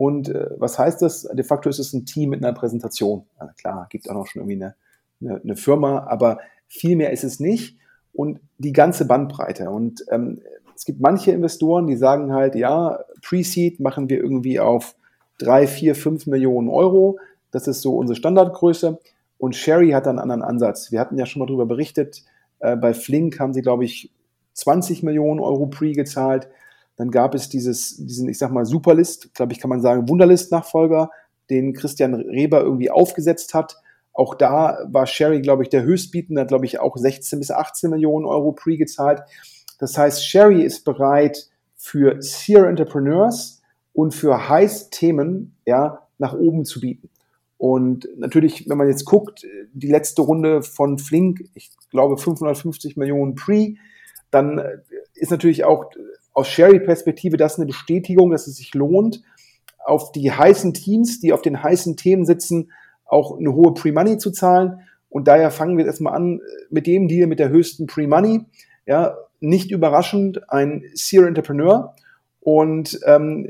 Und äh, was heißt das? De facto ist es ein Team mit einer Präsentation. Also klar, gibt auch noch schon irgendwie eine, eine, eine, Firma, aber viel mehr ist es nicht. Und die ganze Bandbreite. Und ähm, es gibt manche Investoren, die sagen halt, ja, Pre-Seed machen wir irgendwie auf 3, 4, 5 Millionen Euro. Das ist so unsere Standardgröße. Und Sherry hat einen anderen Ansatz. Wir hatten ja schon mal darüber berichtet. Äh, bei Flink haben sie, glaube ich, 20 Millionen Euro Pre gezahlt. Dann gab es dieses, diesen, ich sag mal, Superlist, glaube ich, kann man sagen, Wunderlist-Nachfolger, den Christian Reber irgendwie aufgesetzt hat. Auch da war Sherry, glaube ich, der Höchstbietende, hat, glaube ich, auch 16 bis 18 Millionen Euro Pre gezahlt. Das heißt, Sherry ist bereit für Seer Entrepreneurs und für Heiß-Themen ja, nach oben zu bieten. Und natürlich, wenn man jetzt guckt, die letzte Runde von Flink, ich glaube 550 Millionen Pre, dann ist natürlich auch aus Sherry-Perspektive das eine Bestätigung, dass es sich lohnt, auf die heißen Teams, die auf den heißen Themen sitzen, auch eine hohe Pre-Money zu zahlen. Und daher fangen wir erstmal an äh, mit dem Deal mit der höchsten Pre-Money. Ja, nicht überraschend ein Seer Entrepreneur. Und ähm,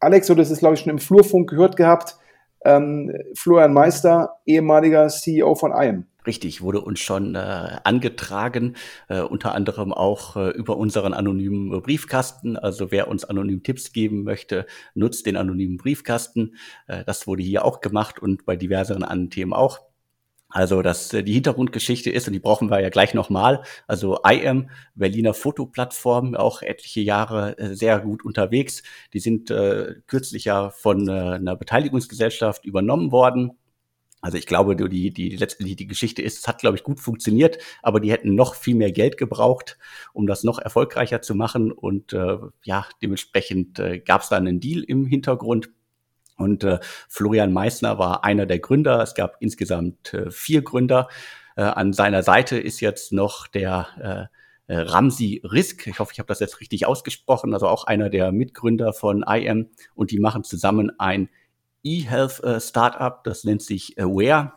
Alex, so das ist glaube ich schon im Flurfunk gehört gehabt, ähm, Florian Meister, ehemaliger CEO von IAM. Richtig, wurde uns schon äh, angetragen, äh, unter anderem auch äh, über unseren anonymen Briefkasten. Also wer uns anonym Tipps geben möchte, nutzt den anonymen Briefkasten. Äh, das wurde hier auch gemacht und bei diverseren anderen Themen auch. Also das, äh, die Hintergrundgeschichte ist, und die brauchen wir ja gleich nochmal, also IM, Berliner Fotoplattform, auch etliche Jahre äh, sehr gut unterwegs. Die sind äh, kürzlich ja von äh, einer Beteiligungsgesellschaft übernommen worden also ich glaube, die, die letztendlich die Geschichte ist, es hat, glaube ich, gut funktioniert, aber die hätten noch viel mehr Geld gebraucht, um das noch erfolgreicher zu machen. Und äh, ja, dementsprechend äh, gab es da einen Deal im Hintergrund. Und äh, Florian Meissner war einer der Gründer. Es gab insgesamt äh, vier Gründer. Äh, an seiner Seite ist jetzt noch der äh, äh Ramsi Risk. Ich hoffe, ich habe das jetzt richtig ausgesprochen. Also auch einer der Mitgründer von IM. Und die machen zusammen ein E-Health äh, das nennt sich Aware.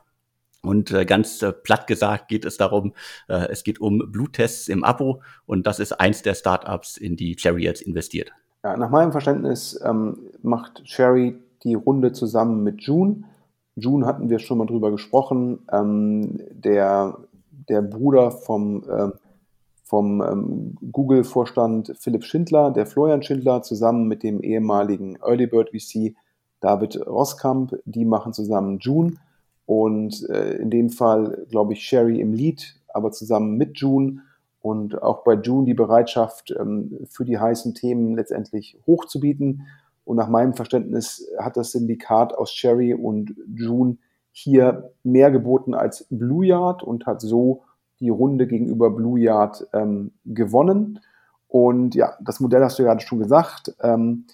Und äh, ganz äh, platt gesagt geht es darum, es geht um Bluttests im Abo und das ist eins der Startups, in die Cherry jetzt investiert. Ja, nach meinem Verständnis ähm, macht Cherry die Runde zusammen mit June. June hatten wir schon mal drüber gesprochen. Ähm, der, der Bruder vom, äh, vom ähm, Google-Vorstand Philipp Schindler, der Florian Schindler, zusammen mit dem ehemaligen Early Bird VC David Roskamp, die machen zusammen June und äh, in dem Fall, glaube ich, Sherry im Lead, aber zusammen mit June und auch bei June die Bereitschaft ähm, für die heißen Themen letztendlich hochzubieten. Und nach meinem Verständnis hat das Syndikat aus Sherry und June hier mehr geboten als Blue Yard und hat so die Runde gegenüber Blue Yard ähm, gewonnen. Und ja, das Modell hast du gerade schon gesagt. Ähm,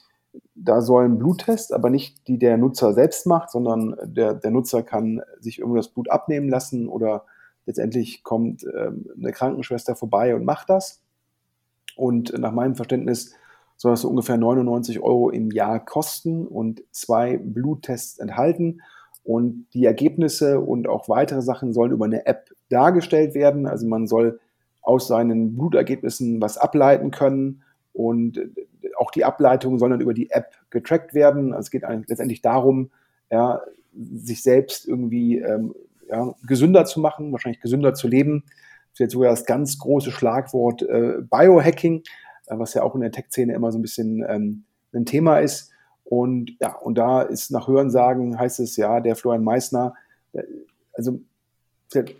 da sollen Bluttests, aber nicht die der Nutzer selbst macht, sondern der, der Nutzer kann sich irgendwo das Blut abnehmen lassen oder letztendlich kommt ähm, eine Krankenschwester vorbei und macht das. Und nach meinem Verständnis soll das ungefähr 99 Euro im Jahr kosten und zwei Bluttests enthalten. Und die Ergebnisse und auch weitere Sachen sollen über eine App dargestellt werden. Also man soll aus seinen Blutergebnissen was ableiten können und auch die Ableitungen sollen dann über die App getrackt werden. Also es geht letztendlich darum, ja, sich selbst irgendwie ähm, ja, gesünder zu machen, wahrscheinlich gesünder zu leben. Vielleicht sogar das ganz große Schlagwort äh, Biohacking, was ja auch in der Tech-Szene immer so ein bisschen ähm, ein Thema ist. Und ja, und da ist nach Hörensagen heißt es ja, der Florian Meissner, äh, also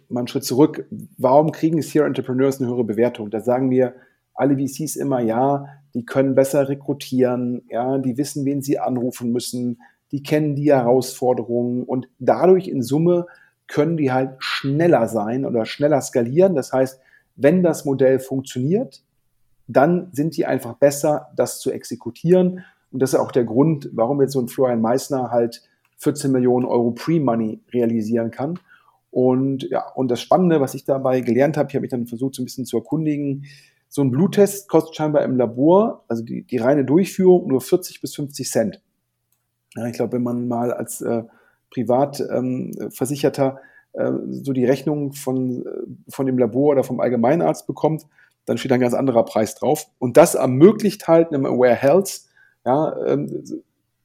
mal einen Schritt zurück, warum kriegen Serial Entrepreneurs eine höhere Bewertung? Da sagen wir alle VCs immer, ja, die können besser rekrutieren, ja, die wissen, wen sie anrufen müssen, die kennen die Herausforderungen und dadurch in Summe können die halt schneller sein oder schneller skalieren. Das heißt, wenn das Modell funktioniert, dann sind die einfach besser, das zu exekutieren. Und das ist auch der Grund, warum jetzt so ein Florian Meissner halt 14 Millionen Euro Pre-Money realisieren kann. Und ja, und das Spannende, was ich dabei gelernt habe, ich habe mich dann versucht, so ein bisschen zu erkundigen, so ein Bluttest kostet scheinbar im Labor, also die, die reine Durchführung, nur 40 bis 50 Cent. Ja, ich glaube, wenn man mal als äh, Privatversicherter ähm, so die Rechnung von, von dem Labor oder vom Allgemeinarzt bekommt, dann steht ein ganz anderer Preis drauf. Und das ermöglicht halt einem Aware Health, ja, ähm,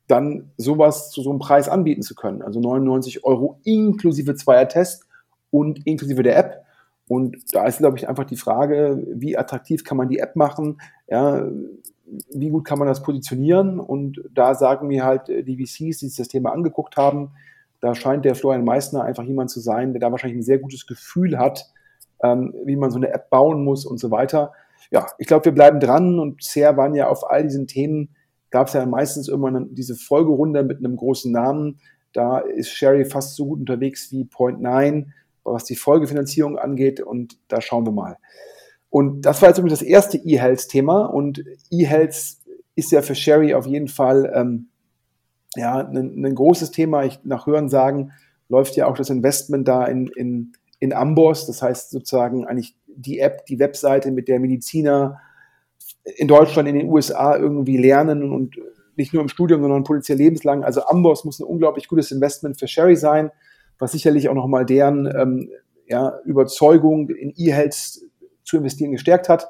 dann sowas zu so einem Preis anbieten zu können. Also 99 Euro inklusive zweier Test und inklusive der App. Und da ist, glaube ich, einfach die Frage, wie attraktiv kann man die App machen? Ja, wie gut kann man das positionieren? Und da sagen mir halt die VCs, die sich das Thema angeguckt haben, da scheint der Florian Meissner einfach jemand zu sein, der da wahrscheinlich ein sehr gutes Gefühl hat, ähm, wie man so eine App bauen muss und so weiter. Ja, ich glaube, wir bleiben dran und bisher waren ja auf all diesen Themen, gab es ja meistens immer diese Folgerunde mit einem großen Namen. Da ist Sherry fast so gut unterwegs wie Point 9, was die Folgefinanzierung angeht und da schauen wir mal. Und das war jetzt übrigens das erste E-Health-Thema und E-Health ist ja für Sherry auf jeden Fall ähm, ja, ein, ein, großes Thema. Ich, nach Hören sagen, läuft ja auch das Investment da in, in, in Amboss. Das heißt sozusagen eigentlich die App, die Webseite, mit der Mediziner in Deutschland, in den USA irgendwie lernen und nicht nur im Studium, sondern potenziell lebenslang. Also Amboss muss ein unglaublich gutes Investment für Sherry sein, was sicherlich auch nochmal deren ähm, ja, Überzeugung in E-Health zu investieren gestärkt hat.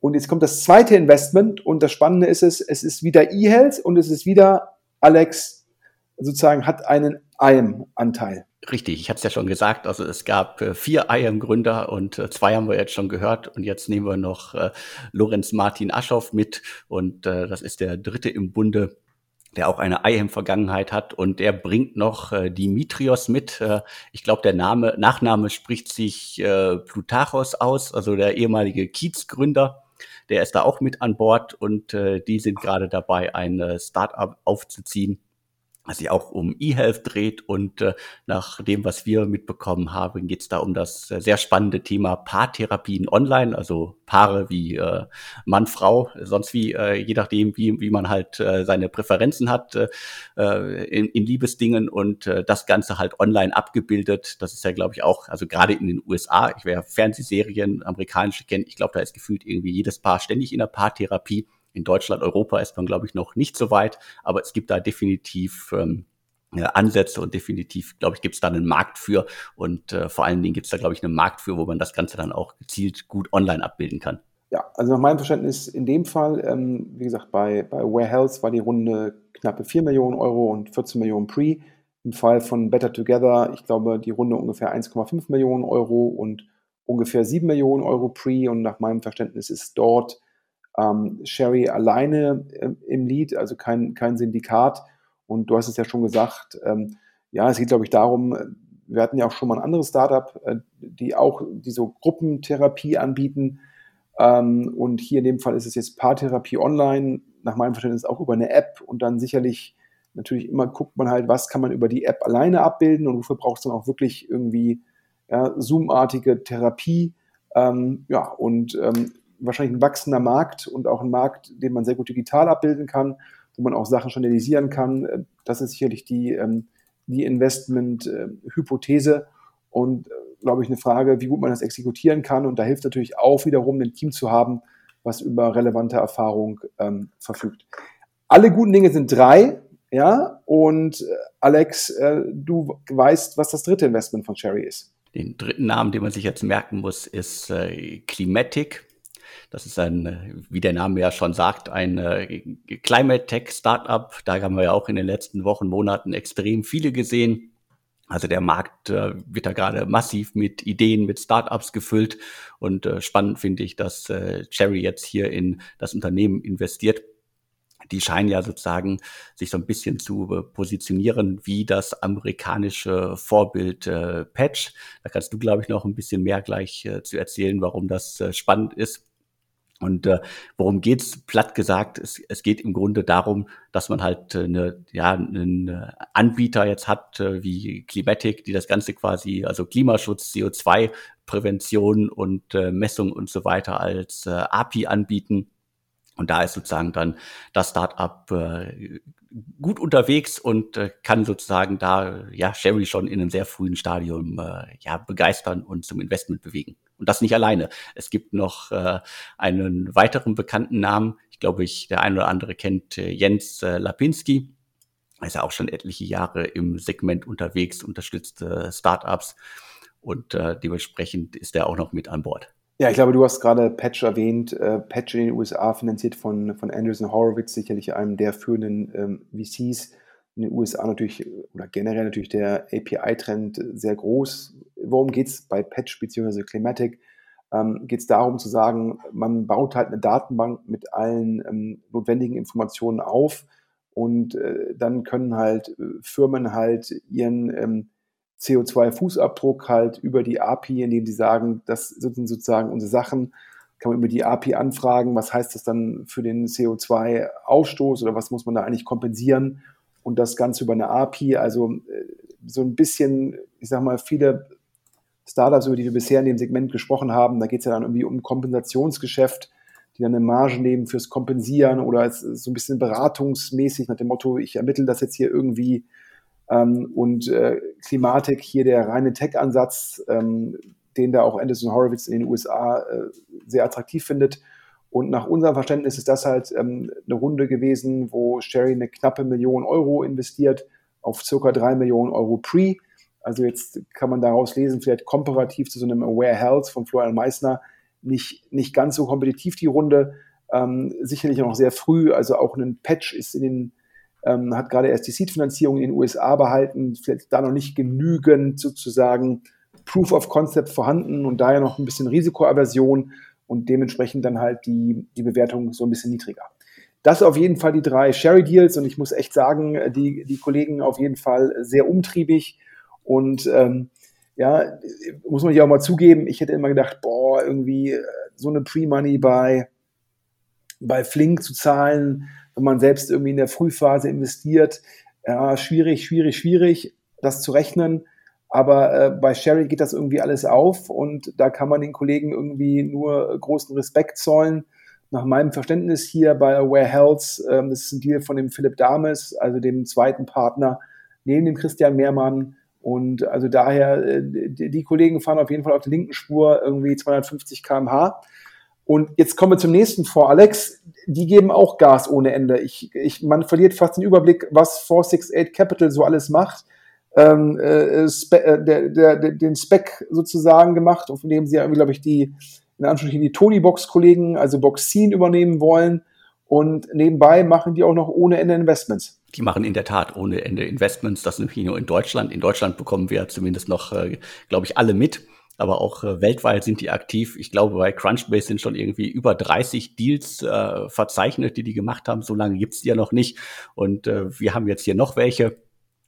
Und jetzt kommt das zweite Investment und das Spannende ist es, es ist wieder E-Health und es ist wieder Alex sozusagen hat einen IAM-Anteil. Richtig, ich hatte es ja schon gesagt, also es gab äh, vier IAM-Gründer und äh, zwei haben wir jetzt schon gehört und jetzt nehmen wir noch äh, Lorenz Martin Aschoff mit und äh, das ist der dritte im Bunde, der auch eine IAM-Vergangenheit hat und der bringt noch äh, Dimitrios mit. Äh, ich glaube, der Name, Nachname spricht sich äh, Plutarchos aus, also der ehemalige Kiez-Gründer der ist da auch mit an Bord und äh, die sind gerade dabei, ein Startup aufzuziehen, was sich auch um E-Health dreht. Und äh, nach dem, was wir mitbekommen haben, geht es da um das äh, sehr spannende Thema Paartherapien online, also Paare wie äh, Mann, Frau, sonst wie, äh, je nachdem, wie, wie man halt äh, seine Präferenzen hat äh, in, in Liebesdingen und äh, das Ganze halt online abgebildet. Das ist ja, glaube ich, auch, also gerade in den USA, ich wäre Fernsehserien, amerikanische kennen, ich glaube, da ist gefühlt irgendwie jedes Paar ständig in der Paartherapie. In Deutschland, Europa ist man, glaube ich, noch nicht so weit, aber es gibt da definitiv ähm, Ansätze und definitiv, glaube ich, gibt es da einen Markt für und äh, vor allen Dingen gibt es da, glaube ich, einen Markt für, wo man das Ganze dann auch gezielt gut online abbilden kann. Ja, also nach meinem Verständnis in dem Fall, ähm, wie gesagt, bei, bei Health war die Runde knappe 4 Millionen Euro und 14 Millionen Pre. Im Fall von Better Together, ich glaube, die Runde ungefähr 1,5 Millionen Euro und ungefähr 7 Millionen Euro Pre. Und nach meinem Verständnis ist dort ähm, Sherry alleine äh, im Lead, also kein, kein Syndikat. Und du hast es ja schon gesagt, ähm, ja, es geht, glaube ich, darum, wir hatten ja auch schon mal ein anderes Startup, äh, die auch diese Gruppentherapie anbieten. Ähm, und hier in dem Fall ist es jetzt Paartherapie online, nach meinem Verständnis auch über eine App und dann sicherlich natürlich immer guckt man halt, was kann man über die App alleine abbilden und wofür braucht es dann auch wirklich irgendwie ja, Zoom-artige Therapie. Ähm, ja, und ähm, wahrscheinlich ein wachsender Markt und auch ein Markt, den man sehr gut digital abbilden kann, wo man auch Sachen standardisieren kann. Äh, das ist sicherlich die, ähm, die Investment-Hypothese und, äh, glaube ich, eine Frage, wie gut man das exekutieren kann. Und da hilft natürlich auch wiederum, ein Team zu haben, was über relevante Erfahrung ähm, verfügt. Alle guten Dinge sind drei, ja, und äh, Alex, äh, du weißt, was das dritte Investment von Cherry ist. Den dritten Namen, den man sich jetzt merken muss, ist äh, Climatic. Das ist ein, wie der Name ja schon sagt, ein äh, Climate Tech Startup. Da haben wir ja auch in den letzten Wochen, Monaten extrem viele gesehen. Also der Markt äh, wird da gerade massiv mit Ideen, mit Startups gefüllt. Und äh, spannend finde ich, dass äh, Cherry jetzt hier in das Unternehmen investiert. Die scheinen ja sozusagen sich so ein bisschen zu äh, positionieren wie das amerikanische Vorbild äh, Patch. Da kannst du, glaube ich, noch ein bisschen mehr gleich äh, zu erzählen, warum das äh, spannend ist. Und äh, worum geht's? Platt gesagt, es, es geht im Grunde darum, dass man halt äh, eine, ja, einen äh, Anbieter jetzt hat äh, wie Climatic, die das Ganze quasi, also Klimaschutz, CO2-Prävention und äh, Messung und so weiter als äh, API anbieten. Und da ist sozusagen dann das Startup äh, gut unterwegs und äh, kann sozusagen da ja Sherry schon in einem sehr frühen Stadium äh, ja begeistern und zum Investment bewegen. Und das nicht alleine. Es gibt noch äh, einen weiteren bekannten Namen. Ich glaube, ich der ein oder andere kennt äh, Jens äh, Lapinski. ist ja auch schon etliche Jahre im Segment unterwegs, unterstützt äh, Startups und äh, dementsprechend ist er auch noch mit an Bord. Ja, ich glaube, du hast gerade Patch erwähnt. Äh, Patch in den USA finanziert von, von Anderson Horowitz, sicherlich einem der führenden ähm, VCs. In den USA natürlich oder generell natürlich der API-Trend sehr groß. Worum geht es bei Patch bzw. Climatic? Ähm, geht es darum zu sagen, man baut halt eine Datenbank mit allen ähm, notwendigen Informationen auf und äh, dann können halt äh, Firmen halt ihren ähm, CO2-Fußabdruck halt über die API, indem sie sagen, das sind sozusagen unsere Sachen, kann man über die API anfragen, was heißt das dann für den CO2-Ausstoß oder was muss man da eigentlich kompensieren? Und das Ganze über eine API, also äh, so ein bisschen, ich sag mal, viele Startups, über die wir bisher in dem Segment gesprochen haben, da geht es ja dann irgendwie um Kompensationsgeschäft, die dann eine Marge nehmen fürs Kompensieren oder so ein bisschen beratungsmäßig nach dem Motto, ich ermittle das jetzt hier irgendwie ähm, und äh, Klimatik hier der reine Tech-Ansatz, ähm, den da auch Anderson Horowitz in den USA äh, sehr attraktiv findet. Und nach unserem Verständnis ist das halt ähm, eine Runde gewesen, wo Sherry eine knappe Million Euro investiert auf circa drei Millionen Euro Pre. Also jetzt kann man daraus lesen, vielleicht komparativ zu so einem Aware Health von Florian Meissner, nicht, nicht ganz so kompetitiv die Runde. Ähm, sicherlich noch sehr früh, also auch ein Patch ist in den ähm, hat gerade erst die Seed-Finanzierung in den USA behalten, vielleicht da noch nicht genügend sozusagen Proof of Concept vorhanden und daher noch ein bisschen Risikoaversion und dementsprechend dann halt die, die Bewertung so ein bisschen niedriger. Das auf jeden Fall die drei Sherry-Deals und ich muss echt sagen, die, die Kollegen auf jeden Fall sehr umtriebig und ähm, ja, muss man ja auch mal zugeben, ich hätte immer gedacht, boah, irgendwie äh, so eine Pre-Money bei, bei Flink zu zahlen, wenn man selbst irgendwie in der Frühphase investiert, ja, schwierig, schwierig, schwierig, das zu rechnen. Aber äh, bei Sherry geht das irgendwie alles auf und da kann man den Kollegen irgendwie nur großen Respekt zollen. Nach meinem Verständnis hier bei Aware Health, ähm, das ist ein Deal von dem Philipp Dames, also dem zweiten Partner, neben dem Christian Mehrmann. Und also daher, äh, die, die Kollegen fahren auf jeden Fall auf der linken Spur irgendwie 250 kmh. Und jetzt kommen wir zum nächsten vor, Alex. Die geben auch Gas ohne Ende. Ich, ich, man verliert fast den Überblick, was 468 Capital so alles macht. Ähm, äh, Spe äh, der, der, der, den Spec sozusagen gemacht, auf dem sie ja irgendwie, glaube ich, die, in Anführungsstrichen, die Tony-Box-Kollegen, also Boxin übernehmen wollen. Und nebenbei machen die auch noch ohne Ende Investments. Die machen in der Tat ohne Ende Investments. Das nicht nur in Deutschland. In Deutschland bekommen wir zumindest noch, äh, glaube ich, alle mit aber auch äh, weltweit sind die aktiv. Ich glaube, bei Crunchbase sind schon irgendwie über 30 Deals äh, verzeichnet, die die gemacht haben. So lange gibt's die ja noch nicht. Und äh, wir haben jetzt hier noch welche.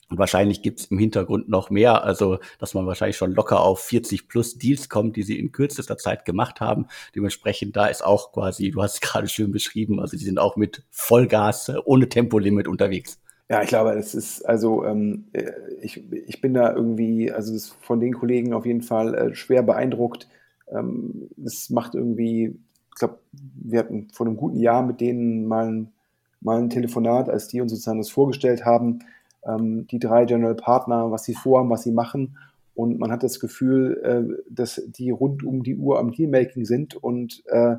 Und wahrscheinlich gibt's im Hintergrund noch mehr, also dass man wahrscheinlich schon locker auf 40 plus Deals kommt, die sie in kürzester Zeit gemacht haben. Dementsprechend da ist auch quasi, du hast es gerade schön beschrieben, also die sind auch mit Vollgas, äh, ohne Tempolimit unterwegs. Ja, ich glaube, es ist, also ähm, äh, ich, ich bin da irgendwie, also das von den Kollegen auf jeden Fall äh, schwer beeindruckt. Ähm, es macht irgendwie, ich glaube, wir hatten vor einem guten Jahr mit denen mal ein, mal ein Telefonat, als die uns sozusagen das vorgestellt haben, ähm, die drei General Partner, was sie vorhaben, was sie machen. Und man hat das Gefühl, äh, dass die rund um die Uhr am Dealmaking sind und äh,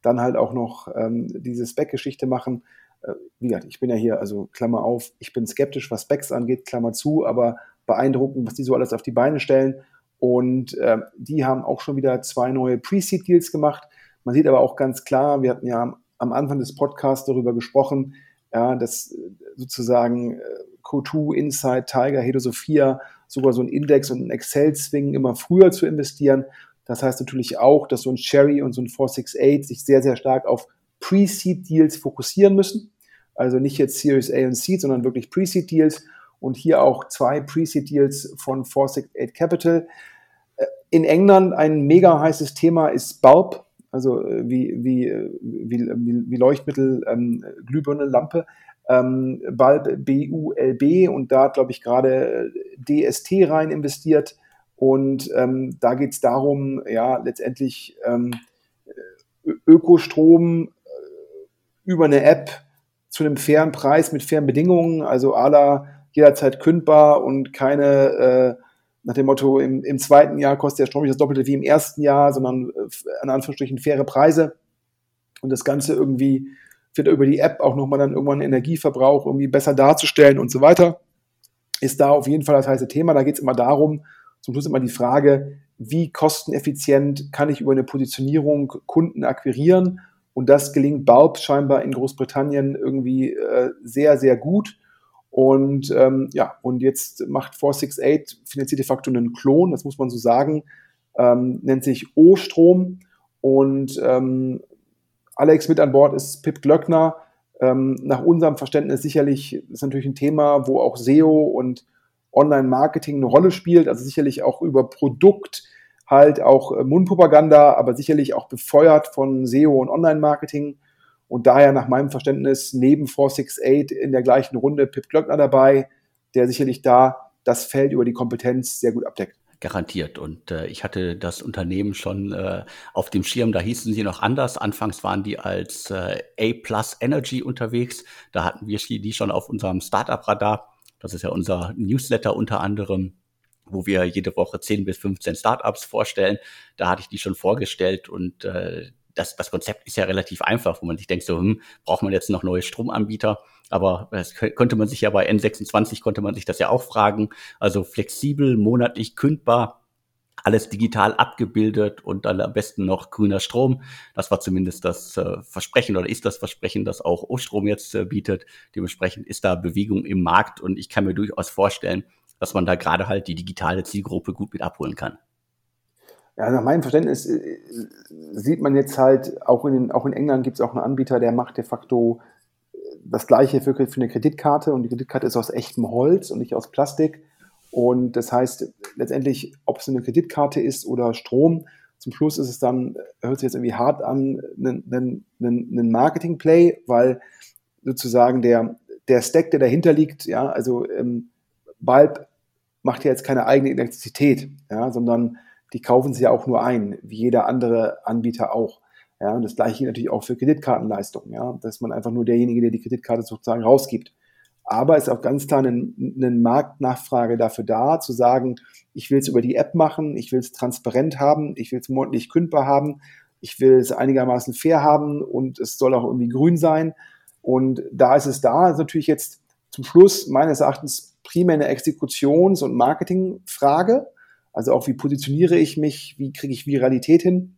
dann halt auch noch ähm, diese Spec-Geschichte machen wie gesagt, ich bin ja hier, also Klammer auf, ich bin skeptisch, was Specs angeht, Klammer zu, aber beeindruckend, was die so alles auf die Beine stellen. Und äh, die haben auch schon wieder zwei neue Pre-Seed-Deals gemacht. Man sieht aber auch ganz klar, wir hatten ja am, Anfang des Podcasts darüber gesprochen, ja, dass äh, sozusagen äh, Co2, Insight, Tiger, Hedo Sophia sogar so ein Index und ein Excel zwingen, immer früher zu investieren. Das heißt natürlich auch, dass so ein Cherry und so ein 468 sich sehr, sehr stark auf Pre-Seed-Deals fokussieren müssen. Also nicht jetzt Series A und Seed, sondern wirklich Pre-Seed-Deals und hier auch zwei Pre-Seed-Deals von 468 Capital. Äh, in England ein mega heißes Thema ist Bulb, also äh, wie, wie, äh, wie, wie Leuchtmittel, ähm, Glühbirne, Lampe. Ähm, Bulb, B-U-L-B und da hat, glaube ich, gerade DST rein investiert. Und ähm, da geht es darum, ja, letztendlich ähm, Ökostrom über eine App zu einem fairen Preis mit fairen Bedingungen, also ALA jederzeit kündbar und keine äh, nach dem Motto, im, im zweiten Jahr kostet der Strom nicht das Doppelte wie im ersten Jahr, sondern äh, in Anführungsstrichen faire Preise und das Ganze irgendwie vielleicht über die App auch nochmal dann irgendwann Energieverbrauch irgendwie besser darzustellen und so weiter, ist da auf jeden Fall das heiße Thema. Da geht es immer darum, zum Schluss immer die Frage, wie kosteneffizient kann ich über eine Positionierung Kunden akquirieren? Und das gelingt Bulb scheinbar in Großbritannien irgendwie äh, sehr, sehr gut. Und ähm, ja, und jetzt macht 468, finanziert de facto einen Klon, das muss man so sagen, ähm, nennt sich O-Strom. Und ähm, Alex mit an Bord ist Pip Glöckner. Ähm, nach unserem Verständnis sicherlich ist natürlich ein Thema, wo auch SEO und Online-Marketing eine Rolle spielt, also sicherlich auch über Produkt, halt auch äh, Mundpropaganda, aber sicherlich auch befeuert von SEO und Online-Marketing. Und daher nach meinem Verständnis neben 468 in der gleichen Runde Pip Glöckner dabei, der sicherlich da das Feld über die Kompetenz sehr gut abdeckt garantiert. Und äh, ich hatte das Unternehmen schon äh, auf dem Schirm, da hießen sie noch anders. Anfangs waren die als äh, A Plus Energy unterwegs. Da hatten wir die schon auf unserem Startup-Radar. Das ist ja unser Newsletter unter anderem, wo wir jede Woche 10 bis 15 Startups vorstellen. Da hatte ich die schon vorgestellt und äh, das, das Konzept ist ja relativ einfach, wo man sich denkt, so, hm, braucht man jetzt noch neue Stromanbieter? Aber das könnte man sich ja bei N26 konnte man sich das ja auch fragen. Also flexibel, monatlich kündbar, alles digital abgebildet und dann am besten noch grüner Strom. Das war zumindest das äh, Versprechen oder ist das Versprechen, das auch O-Strom jetzt äh, bietet. Dementsprechend ist da Bewegung im Markt und ich kann mir durchaus vorstellen, dass man da gerade halt die digitale Zielgruppe gut mit abholen kann. Ja, nach meinem Verständnis äh, sieht man jetzt halt, auch in, auch in England gibt es auch einen Anbieter, der macht de facto äh, das gleiche für, für eine Kreditkarte und die Kreditkarte ist aus echtem Holz und nicht aus Plastik. Und das heißt, letztendlich, ob es eine Kreditkarte ist oder Strom, zum Schluss ist es dann, hört sich jetzt irgendwie hart an, ein, ein, Marketing-Play, weil sozusagen der, der Stack, der dahinter liegt, ja, also ähm, Bulb macht ja jetzt keine eigene Elektrizität, ja, sondern die kaufen sie ja auch nur ein, wie jeder andere Anbieter auch. Ja, und das gleiche gilt natürlich auch für Kreditkartenleistungen, ja, dass man einfach nur derjenige, der die Kreditkarte sozusagen rausgibt. Aber es ist auch ganz klar eine, eine Marktnachfrage dafür da, zu sagen, ich will es über die App machen, ich will es transparent haben, ich will es monatlich kündbar haben, ich will es einigermaßen fair haben und es soll auch irgendwie grün sein. Und da ist es da, ist natürlich jetzt zum Schluss meines Erachtens primär eine Exekutions- und Marketingfrage. Also auch, wie positioniere ich mich, wie kriege ich Viralität hin,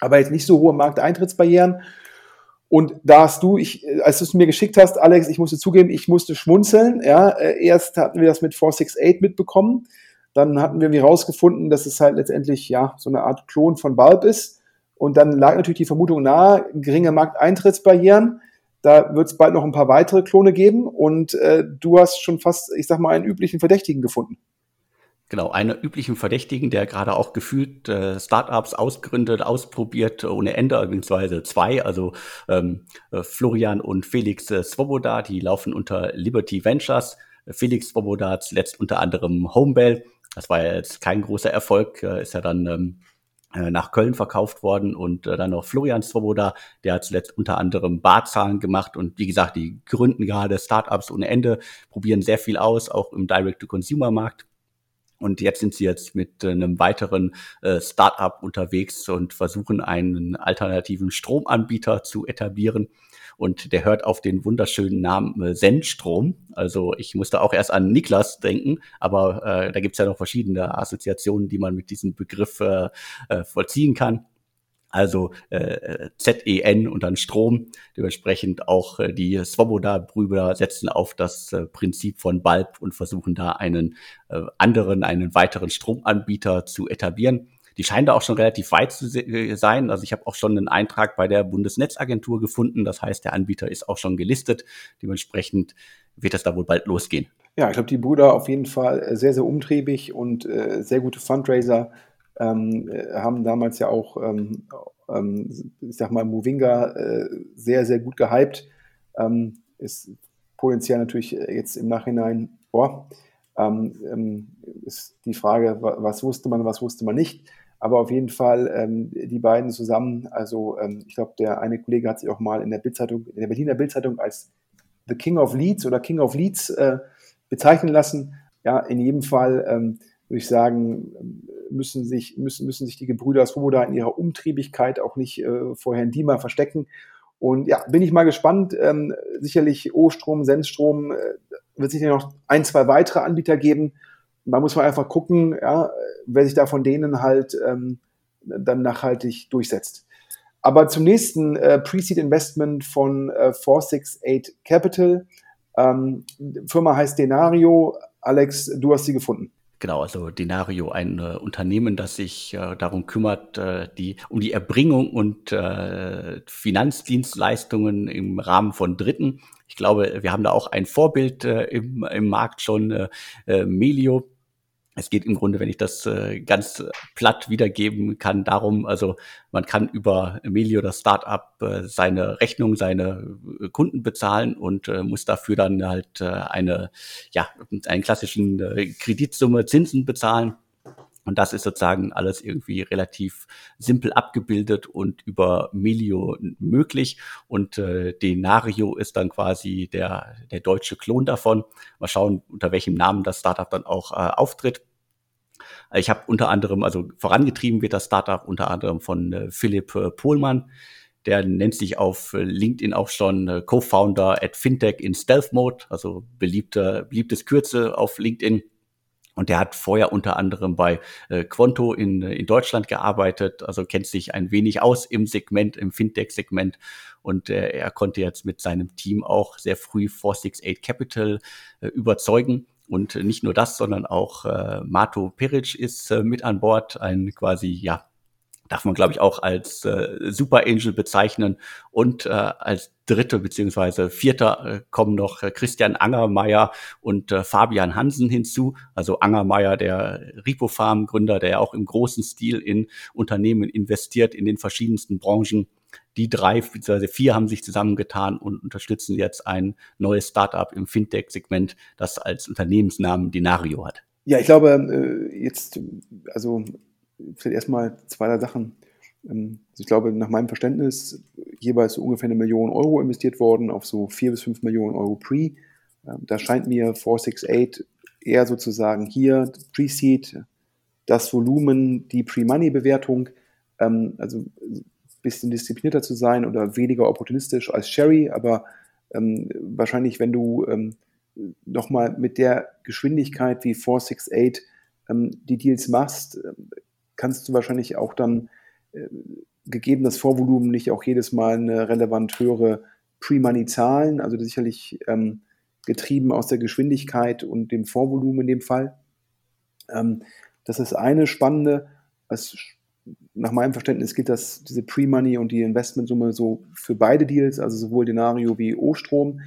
aber jetzt nicht so hohe Markteintrittsbarrieren. Und da hast du, ich, als du es mir geschickt hast, Alex, ich musste zugeben, ich musste schmunzeln. Ja, äh, erst hatten wir das mit 468 mitbekommen, dann hatten wir irgendwie rausgefunden, dass es halt letztendlich ja so eine Art Klon von Bulb ist. Und dann lag natürlich die Vermutung nahe, geringe Markteintrittsbarrieren. Da wird es bald noch ein paar weitere Klone geben und äh, du hast schon fast, ich sag mal, einen üblichen Verdächtigen gefunden. Genau, einer üblichen Verdächtigen, der gerade auch gefühlt äh, Startups ausgründet, ausprobiert ohne Ende, beziehungsweise zwei, also ähm, äh, Florian und Felix äh, Svoboda, die laufen unter Liberty Ventures. Felix Svoboda zuletzt unter anderem Homebell. Das war ja jetzt kein großer Erfolg, äh, ist ja dann ähm, äh, nach Köln verkauft worden und äh, dann noch Florian Svoboda, der hat zuletzt unter anderem Barzahlen gemacht und wie gesagt, die gründen gerade Startups ohne Ende, probieren sehr viel aus, auch im Direct-to-Consumer-Markt und jetzt sind sie jetzt mit äh, einem weiteren äh, Startup unterwegs und versuchen einen alternativen Stromanbieter zu etablieren. Und der hört auf den wunderschönen Namen äh, Sendstrom. Also ich musste auch erst an Niklas denken, aber äh, da gibt's ja noch verschiedene Assoziationen, die man mit diesem Begriff äh, äh, vollziehen kann also äh, ZEN und dann Strom. Dementsprechend auch äh, die Svoboda-Brüder setzen auf das äh, Prinzip von Bulb und versuchen da einen äh, anderen, einen weiteren Stromanbieter zu etablieren. Die scheinen da auch schon relativ weit zu äh, sein. Also ich habe auch schon einen Eintrag bei der Bundesnetzagentur gefunden. Das heißt, der Anbieter ist auch schon gelistet. Dementsprechend wird das da wohl bald losgehen. Ja, ich glaube, die Brüder auf jeden Fall äh, sehr, sehr umtriebig und äh, sehr gute Fundraiser ähm, äh, haben damals ja auch, ähm, ähm, ich sag mal, Movinga äh, sehr, sehr gut gehypt. Ähm, ist potenziell natürlich jetzt im Nachhinein, boah, ähm, ähm, ist die Frage, was wusste man, was wusste man nicht. Aber auf jeden Fall ähm, die beiden zusammen, also ähm, ich glaube, der eine Kollege hat sich auch mal in der Bildzeitung, in der Berliner Bildzeitung als The King of Leads oder King of Leads äh, bezeichnen lassen. Ja, in jedem Fall ähm, würde ich sagen, müssen sich, müssen, müssen sich die Gebrüder Swoboda in ihrer Umtriebigkeit auch nicht äh, vor Herrn Diemer verstecken. Und ja, bin ich mal gespannt. Ähm, sicherlich O-Strom, Sensstrom, äh, wird sicher noch ein, zwei weitere Anbieter geben. Da muss man einfach gucken, ja, wer sich da von denen halt ähm, dann nachhaltig durchsetzt. Aber zum nächsten äh, Pre-Seed Investment von äh, 468 Capital. Ähm, Firma heißt Denario. Alex, du hast sie gefunden. Genau, also Denario, ein äh, Unternehmen, das sich äh, darum kümmert, äh, die, um die Erbringung und äh, Finanzdienstleistungen im Rahmen von Dritten. Ich glaube, wir haben da auch ein Vorbild äh, im, im Markt schon, äh Melio es geht im Grunde, wenn ich das äh, ganz platt wiedergeben kann, darum, also man kann über Emilio, das Startup, äh, seine Rechnung, seine äh, Kunden bezahlen und muss dafür dann halt eine, ja, einen klassischen Kreditsumme Zinsen bezahlen. Und das ist sozusagen alles irgendwie relativ simpel abgebildet und über Melio möglich. Und äh, Denario ist dann quasi der, der deutsche Klon davon. Mal schauen, unter welchem Namen das Startup dann auch äh, auftritt. Ich habe unter anderem, also vorangetrieben wird das Startup unter anderem von äh, Philipp äh, Pohlmann. Der nennt sich auf äh, LinkedIn auch schon äh, Co-Founder at Fintech in Stealth Mode, also beliebter, beliebtes Kürze auf LinkedIn. Und der hat vorher unter anderem bei äh, Quanto in, in Deutschland gearbeitet, also kennt sich ein wenig aus im Segment, im Fintech-Segment. Und äh, er konnte jetzt mit seinem Team auch sehr früh 468 Capital äh, überzeugen. Und nicht nur das, sondern auch äh, Mato Peric ist äh, mit an Bord, ein quasi, ja, darf man glaube ich auch als äh, Super Angel bezeichnen. Und äh, als dritte beziehungsweise vierter äh, kommen noch äh, Christian Angermeier und äh, Fabian Hansen hinzu. Also Angermeier, der Ripofarm-Gründer, der auch im großen Stil in Unternehmen investiert, in den verschiedensten Branchen die drei bzw. vier haben sich zusammengetan und unterstützen jetzt ein neues Startup im Fintech-Segment, das als Unternehmensnamen Dinario hat. Ja, ich glaube, äh, jetzt, also vielleicht erstmal zwei Sachen. Ähm, also ich glaube, nach meinem Verständnis jeweils so ungefähr eine Million Euro investiert worden auf so vier bis fünf Millionen Euro Pre. Ähm, da scheint mir 468 eher sozusagen hier Pre-Seed, das Volumen, die Pre-Money-Bewertung. Ähm, also bisschen disziplinierter zu sein oder weniger opportunistisch als Sherry, aber ähm, wahrscheinlich, wenn du ähm, nochmal mit der Geschwindigkeit wie 468 ähm, die Deals machst, äh, kannst du wahrscheinlich auch dann, äh, gegeben das Vorvolumen, nicht auch jedes Mal eine relevant höhere Pre-Money zahlen, also sicherlich ähm, getrieben aus der Geschwindigkeit und dem Vorvolumen in dem Fall. Ähm, das ist eine spannende. Was nach meinem Verständnis gilt das, diese Pre-Money und die Investmentsumme so für beide Deals, also sowohl Denario wie O-Strom.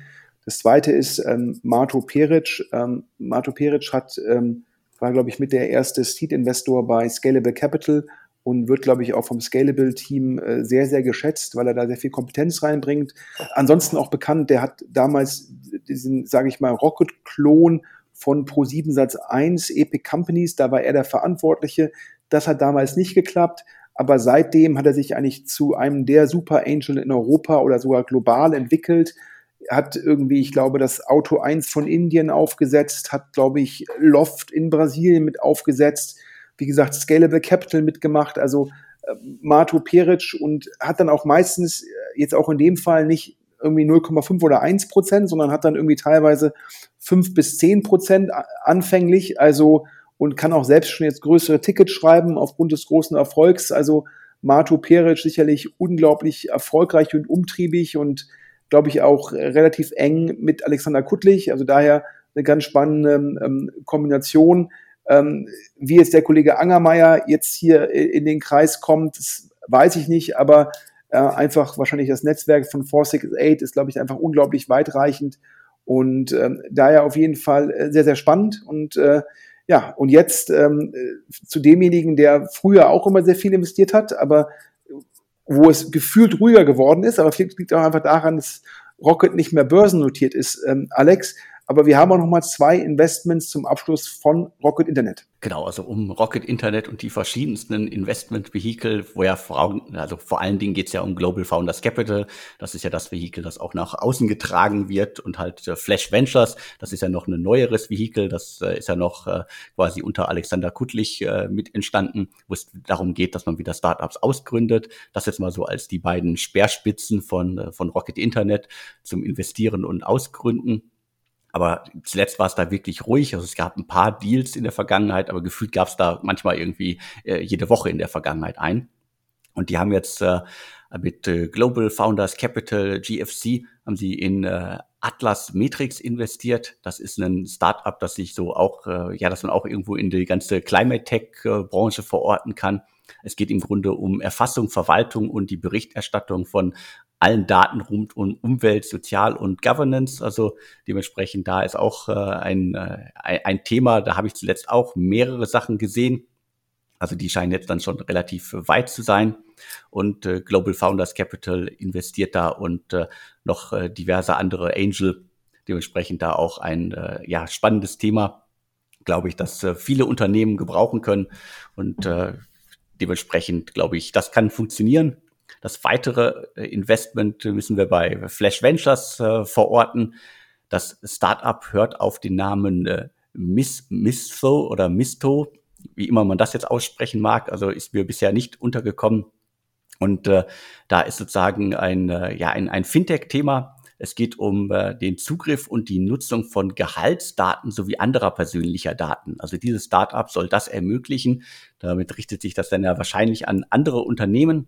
Das zweite ist ähm, Marto Peric. Ähm, Marto Peric hat, ähm, war, glaube ich, mit der erste Seed-Investor bei Scalable Capital und wird, glaube ich, auch vom Scalable-Team äh, sehr, sehr geschätzt, weil er da sehr viel Kompetenz reinbringt. Ansonsten auch bekannt, der hat damals diesen, sage ich mal, Rocket-Klon von Pro7 Satz 1, Epic Companies, da war er der Verantwortliche. Das hat damals nicht geklappt. Aber seitdem hat er sich eigentlich zu einem der Super Angel in Europa oder sogar global entwickelt. Hat irgendwie, ich glaube, das Auto 1 von Indien aufgesetzt, hat, glaube ich, Loft in Brasilien mit aufgesetzt. Wie gesagt, Scalable Capital mitgemacht. Also äh, Mato Peric und hat dann auch meistens, äh, jetzt auch in dem Fall, nicht irgendwie 0,5 oder 1 Prozent, sondern hat dann irgendwie teilweise 5 bis 10 Prozent anfänglich. Also und kann auch selbst schon jetzt größere Tickets schreiben aufgrund des großen Erfolgs. Also Mato Peric sicherlich unglaublich erfolgreich und umtriebig und glaube ich auch relativ eng mit Alexander Kuttlich. Also daher eine ganz spannende ähm, Kombination. Ähm, wie jetzt der Kollege Angermeier jetzt hier in den Kreis kommt, weiß ich nicht, aber äh, einfach wahrscheinlich das Netzwerk von 468 ist, glaube ich, einfach unglaublich weitreichend und ähm, daher auf jeden Fall äh, sehr, sehr spannend und äh, ja, und jetzt ähm, zu demjenigen, der früher auch immer sehr viel investiert hat, aber wo es gefühlt ruhiger geworden ist, aber vielleicht liegt auch einfach daran, dass Rocket nicht mehr börsennotiert ist, ähm, Alex. Aber wir haben auch noch mal zwei Investments zum Abschluss von Rocket Internet. Genau, also um Rocket Internet und die verschiedensten Investment-Vehikel, wo ja vor, also vor allen Dingen geht es ja um Global Founders Capital. Das ist ja das Vehikel, das auch nach außen getragen wird und halt äh, Flash Ventures, das ist ja noch ein neueres Vehikel, das äh, ist ja noch äh, quasi unter Alexander Kuttlich mit entstanden, wo es darum geht, dass man wieder Startups ausgründet. Das jetzt mal so als die beiden Speerspitzen von, von Rocket Internet zum Investieren und Ausgründen. Aber zuletzt war es da wirklich ruhig. Also es gab ein paar Deals in der Vergangenheit, aber gefühlt gab es da manchmal irgendwie äh, jede Woche in der Vergangenheit ein. Und die haben jetzt äh, mit äh, Global Founders Capital GFC haben sie in äh, Atlas Matrix investiert. Das ist ein Startup, das sich so auch, äh, ja, dass man auch irgendwo in die ganze Climate Tech Branche verorten kann. Es geht im Grunde um Erfassung, Verwaltung und die Berichterstattung von allen Daten rund um Umwelt, Sozial und Governance. Also dementsprechend da ist auch äh, ein, äh, ein Thema, da habe ich zuletzt auch mehrere Sachen gesehen. Also die scheinen jetzt dann schon relativ weit zu sein. Und äh, Global Founders Capital investiert da und äh, noch äh, diverse andere Angel. Dementsprechend da auch ein äh, ja, spannendes Thema, glaube ich, dass äh, viele Unternehmen gebrauchen können. Und äh, dementsprechend glaube ich, das kann funktionieren. Das weitere äh, Investment müssen wir bei Flash Ventures äh, verorten. Das Startup hört auf den Namen äh, Miss, Misto oder Misto, wie immer man das jetzt aussprechen mag. Also ist mir bisher nicht untergekommen. Und äh, da ist sozusagen ein, äh, ja, ein, ein Fintech-Thema. Es geht um äh, den Zugriff und die Nutzung von Gehaltsdaten sowie anderer persönlicher Daten. Also dieses Startup soll das ermöglichen. Damit richtet sich das dann ja wahrscheinlich an andere Unternehmen,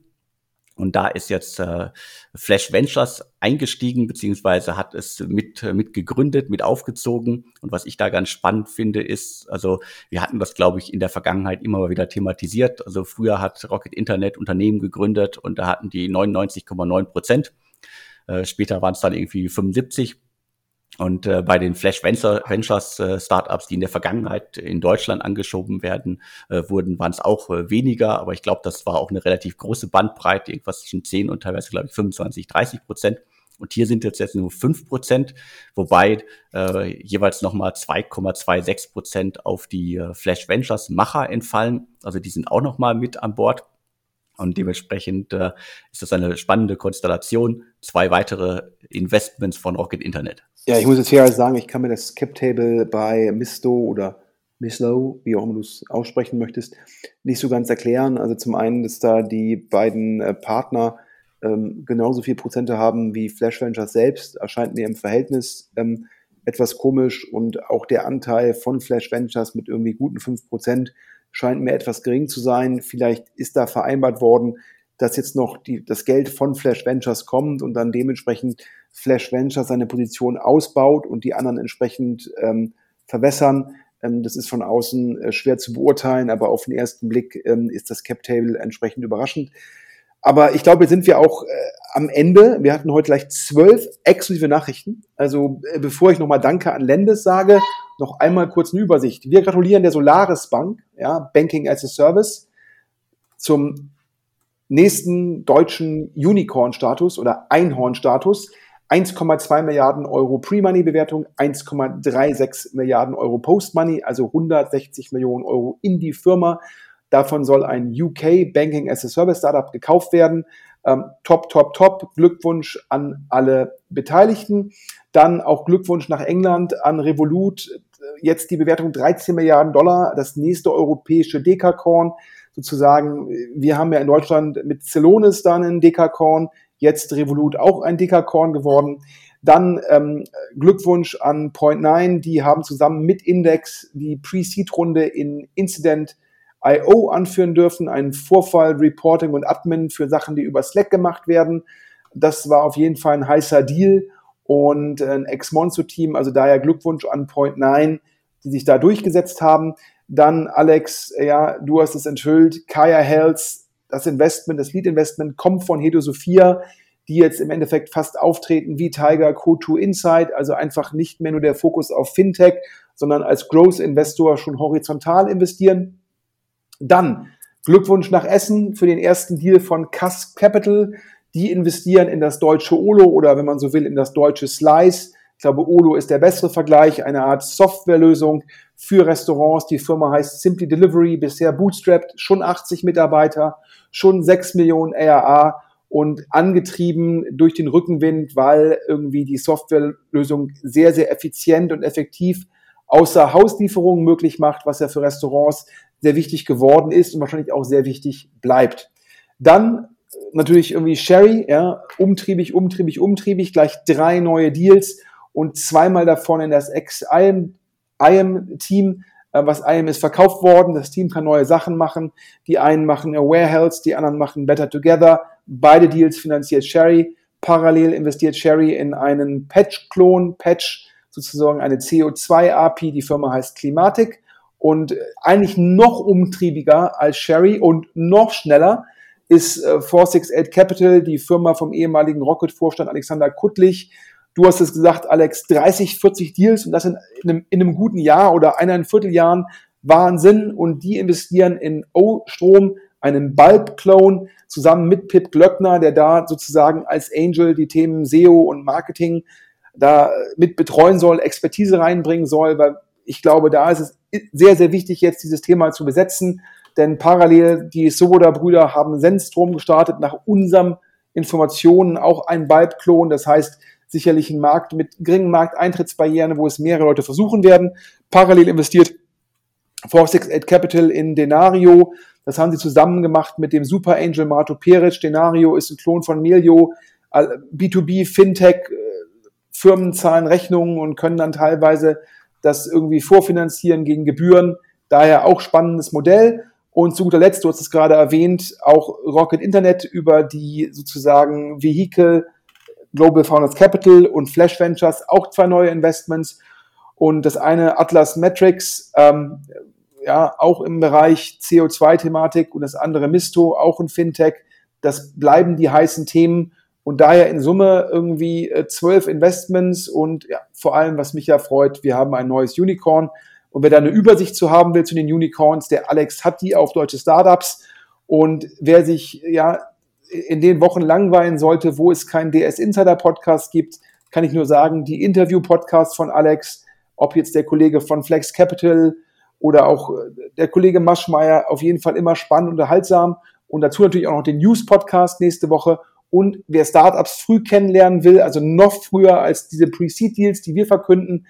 und da ist jetzt äh, Flash Ventures eingestiegen, beziehungsweise hat es mit, mit gegründet, mit aufgezogen. Und was ich da ganz spannend finde, ist, also wir hatten das, glaube ich, in der Vergangenheit immer mal wieder thematisiert. Also früher hat Rocket Internet Unternehmen gegründet und da hatten die 99,9 Prozent. Äh, später waren es dann irgendwie 75. Und äh, bei den Flash Venture, Ventures äh, Startups, die in der Vergangenheit in Deutschland angeschoben werden, äh, wurden, waren es auch äh, weniger. Aber ich glaube, das war auch eine relativ große Bandbreite, irgendwas zwischen 10 und teilweise, glaube ich, 25, 30 Prozent. Und hier sind jetzt, jetzt nur 5 Prozent, wobei äh, jeweils nochmal 2,26 Prozent auf die äh, Flash Ventures Macher entfallen. Also die sind auch nochmal mit an Bord. Und dementsprechend äh, ist das eine spannende Konstellation. Zwei weitere Investments von Rocket Internet. Ja, ich muss jetzt hier sagen, ich kann mir das Cap-Table bei Misto oder Mislow, wie auch immer du es aussprechen möchtest, nicht so ganz erklären. Also zum einen, dass da die beiden äh, Partner ähm, genauso viel Prozente haben wie Flash Ventures selbst, erscheint mir im Verhältnis ähm, etwas komisch und auch der Anteil von Flash Ventures mit irgendwie guten 5% scheint mir etwas gering zu sein. Vielleicht ist da vereinbart worden, dass jetzt noch die, das Geld von Flash Ventures kommt und dann dementsprechend Flash Ventures seine Position ausbaut und die anderen entsprechend ähm, verwässern. Ähm, das ist von außen äh, schwer zu beurteilen, aber auf den ersten Blick ähm, ist das Cap Table entsprechend überraschend. Aber ich glaube, jetzt sind wir auch äh, am Ende. Wir hatten heute gleich zwölf exklusive Nachrichten. Also äh, bevor ich nochmal Danke an Lendes sage, noch einmal kurz eine Übersicht. Wir gratulieren der Solaris Bank, ja, Banking as a Service, zum nächsten deutschen Unicorn-Status oder Einhorn-Status. 1,2 Milliarden Euro Pre-Money-Bewertung, 1,36 Milliarden Euro Post-Money, also 160 Millionen Euro in die Firma. Davon soll ein UK Banking as a Service Startup gekauft werden. Ähm, top, top, top. Glückwunsch an alle Beteiligten. Dann auch Glückwunsch nach England an Revolut. Jetzt die Bewertung 13 Milliarden Dollar, das nächste europäische Dekakorn. Sozusagen, wir haben ja in Deutschland mit Celonis dann ein Dekakorn, jetzt Revolut auch ein Dekakorn geworden. Dann ähm, Glückwunsch an Point9, die haben zusammen mit Index die Pre-Seed-Runde in Incident IO anführen dürfen, ein Vorfall, Reporting und Admin für Sachen, die über Slack gemacht werden. Das war auf jeden Fall ein heißer Deal und ein Ex-Monzo-Team, also daher Glückwunsch an Point9, die sich da durchgesetzt haben. Dann Alex, ja, du hast es enthüllt, Kaya Health, das Investment, das Lead-Investment kommt von Hedo Sophia, die jetzt im Endeffekt fast auftreten wie Tiger, Co2 Insight, also einfach nicht mehr nur der Fokus auf Fintech, sondern als Growth-Investor schon horizontal investieren. Dann Glückwunsch nach Essen für den ersten Deal von Cass Capital. Die investieren in das deutsche Olo oder wenn man so will, in das deutsche Slice. glaube, Olo ist der bessere Vergleich, eine Art Softwarelösung für Restaurants. Die Firma heißt Simply Delivery, bisher bootstrapped, schon 80 Mitarbeiter, schon 6 Millionen ARA und angetrieben durch den Rückenwind, weil irgendwie die Softwarelösung sehr, sehr effizient und effektiv außer Hauslieferungen möglich macht, was ja für Restaurants sehr wichtig geworden ist und wahrscheinlich auch sehr wichtig bleibt. Dann natürlich irgendwie Sherry, ja, umtriebig, umtriebig, umtriebig, gleich drei neue Deals und zweimal davon in das Ex-IAM-Team. Äh, was IAM ist verkauft worden. Das Team kann neue Sachen machen. Die einen machen Aware Health, die anderen machen Better Together. Beide Deals finanziert Sherry. Parallel investiert Sherry in einen Patch-Klon, Patch, sozusagen eine CO2-API. Die Firma heißt Climatic. Und eigentlich noch umtriebiger als Sherry und noch schneller ist äh, 468 Capital, die Firma vom ehemaligen Rocket-Vorstand Alexander Kuttlich, Du hast es gesagt, Alex, 30, 40 Deals und das in, in, einem, in einem guten Jahr oder eineinhalb Vierteljahren Wahnsinn. Und die investieren in O-Strom, einen Bulb-Clone, zusammen mit Pip Glöckner, der da sozusagen als Angel die Themen SEO und Marketing da mit betreuen soll, Expertise reinbringen soll, weil ich glaube, da ist es sehr, sehr wichtig, jetzt dieses Thema zu besetzen, denn parallel die Soboda-Brüder haben Sendstrom gestartet, nach unserem Informationen auch ein Bulb-Klon, das heißt, sicherlich ein Markt mit geringen Markteintrittsbarrieren, wo es mehrere Leute versuchen werden. Parallel investiert 468 Capital in Denario. Das haben sie zusammen gemacht mit dem Super Angel Marto Peric. Denario ist ein Klon von Melio. B2B, Fintech, äh, Firmen zahlen Rechnungen und können dann teilweise das irgendwie vorfinanzieren gegen Gebühren. Daher auch spannendes Modell. Und zu guter Letzt, du hast es gerade erwähnt, auch Rocket Internet über die sozusagen Vehikel Global Founders Capital und Flash Ventures, auch zwei neue Investments. Und das eine Atlas Metrics, ähm, ja, auch im Bereich CO2-Thematik und das andere Misto, auch ein Fintech. Das bleiben die heißen Themen und daher in Summe irgendwie äh, zwölf Investments und ja, vor allem, was mich ja freut, wir haben ein neues Unicorn. Und wer da eine Übersicht zu haben will zu den Unicorns, der Alex hat die auf deutsche Startups. Und wer sich ja in den Wochen langweilen sollte, wo es keinen DS Insider Podcast gibt, kann ich nur sagen, die Interview-Podcasts von Alex, ob jetzt der Kollege von Flex Capital oder auch äh, der Kollege Maschmeyer, auf jeden Fall immer spannend, unterhaltsam. Und dazu natürlich auch noch den News-Podcast nächste Woche. Und wer Startups früh kennenlernen will, also noch früher als diese Pre-Seed-Deals, die wir verkünden,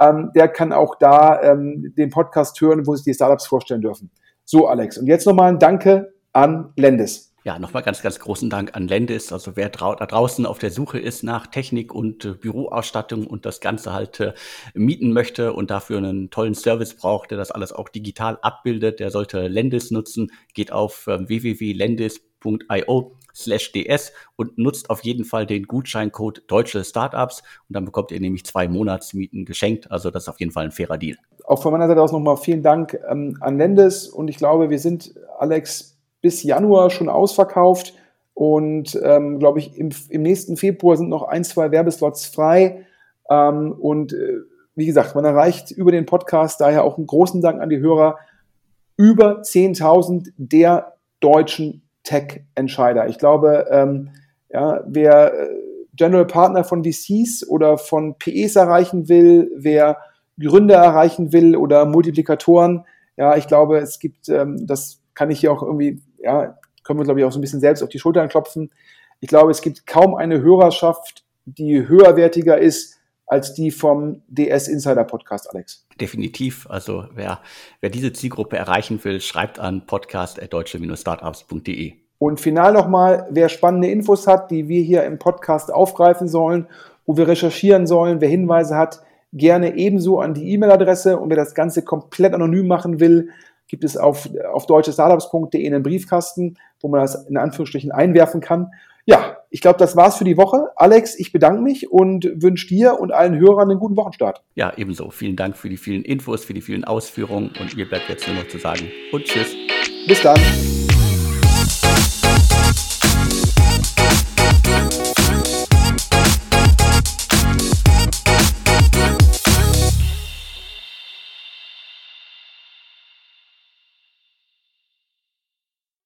ähm, der kann auch da ähm, den Podcast hören, wo sich die Startups vorstellen dürfen. So, Alex. Und jetzt nochmal ein Danke an Lendes. Ja, nochmal ganz, ganz großen Dank an Lendis. Also wer da draußen auf der Suche ist nach Technik und äh, Büroausstattung und das Ganze halt äh, mieten möchte und dafür einen tollen Service braucht, der das alles auch digital abbildet, der sollte Lendis nutzen. Geht auf äh, www.lendis.io slash ds und nutzt auf jeden Fall den Gutscheincode Deutsche Startups und dann bekommt ihr nämlich zwei Monatsmieten geschenkt. Also das ist auf jeden Fall ein fairer Deal. Auch von meiner Seite aus nochmal vielen Dank ähm, an Lendis und ich glaube, wir sind, Alex, bis Januar schon ausverkauft und ähm, glaube ich, im, im, nächsten Februar sind noch ein, zwei Werbeslots frei. Ähm, und äh, wie gesagt, man erreicht über den Podcast daher auch einen großen Dank an die Hörer. Über 10.000 der deutschen Tech-Entscheider. Ich glaube, ähm, ja, wer äh, General Partner von VCs oder von PEs erreichen will, wer Gründer erreichen will oder Multiplikatoren, ja, ich glaube, es gibt, ähm, das kann ich hier auch irgendwie ja, können wir, glaube ich, auch so ein bisschen selbst auf die Schultern klopfen. Ich glaube, es gibt kaum eine Hörerschaft, die höherwertiger ist als die vom DS Insider Podcast, Alex. Definitiv. Also wer, wer diese Zielgruppe erreichen will, schreibt an podcast.deutsche-startups.de. Und final nochmal, wer spannende Infos hat, die wir hier im Podcast aufgreifen sollen, wo wir recherchieren sollen, wer Hinweise hat, gerne ebenso an die E-Mail-Adresse. Und wer das Ganze komplett anonym machen will, gibt es auf, auf deutschestartups.de einen Briefkasten, wo man das in Anführungsstrichen einwerfen kann. Ja, ich glaube, das war's für die Woche. Alex, ich bedanke mich und wünsche dir und allen Hörern einen guten Wochenstart. Ja, ebenso. Vielen Dank für die vielen Infos, für die vielen Ausführungen und mir bleibt jetzt nur noch zu sagen und tschüss. Bis dann.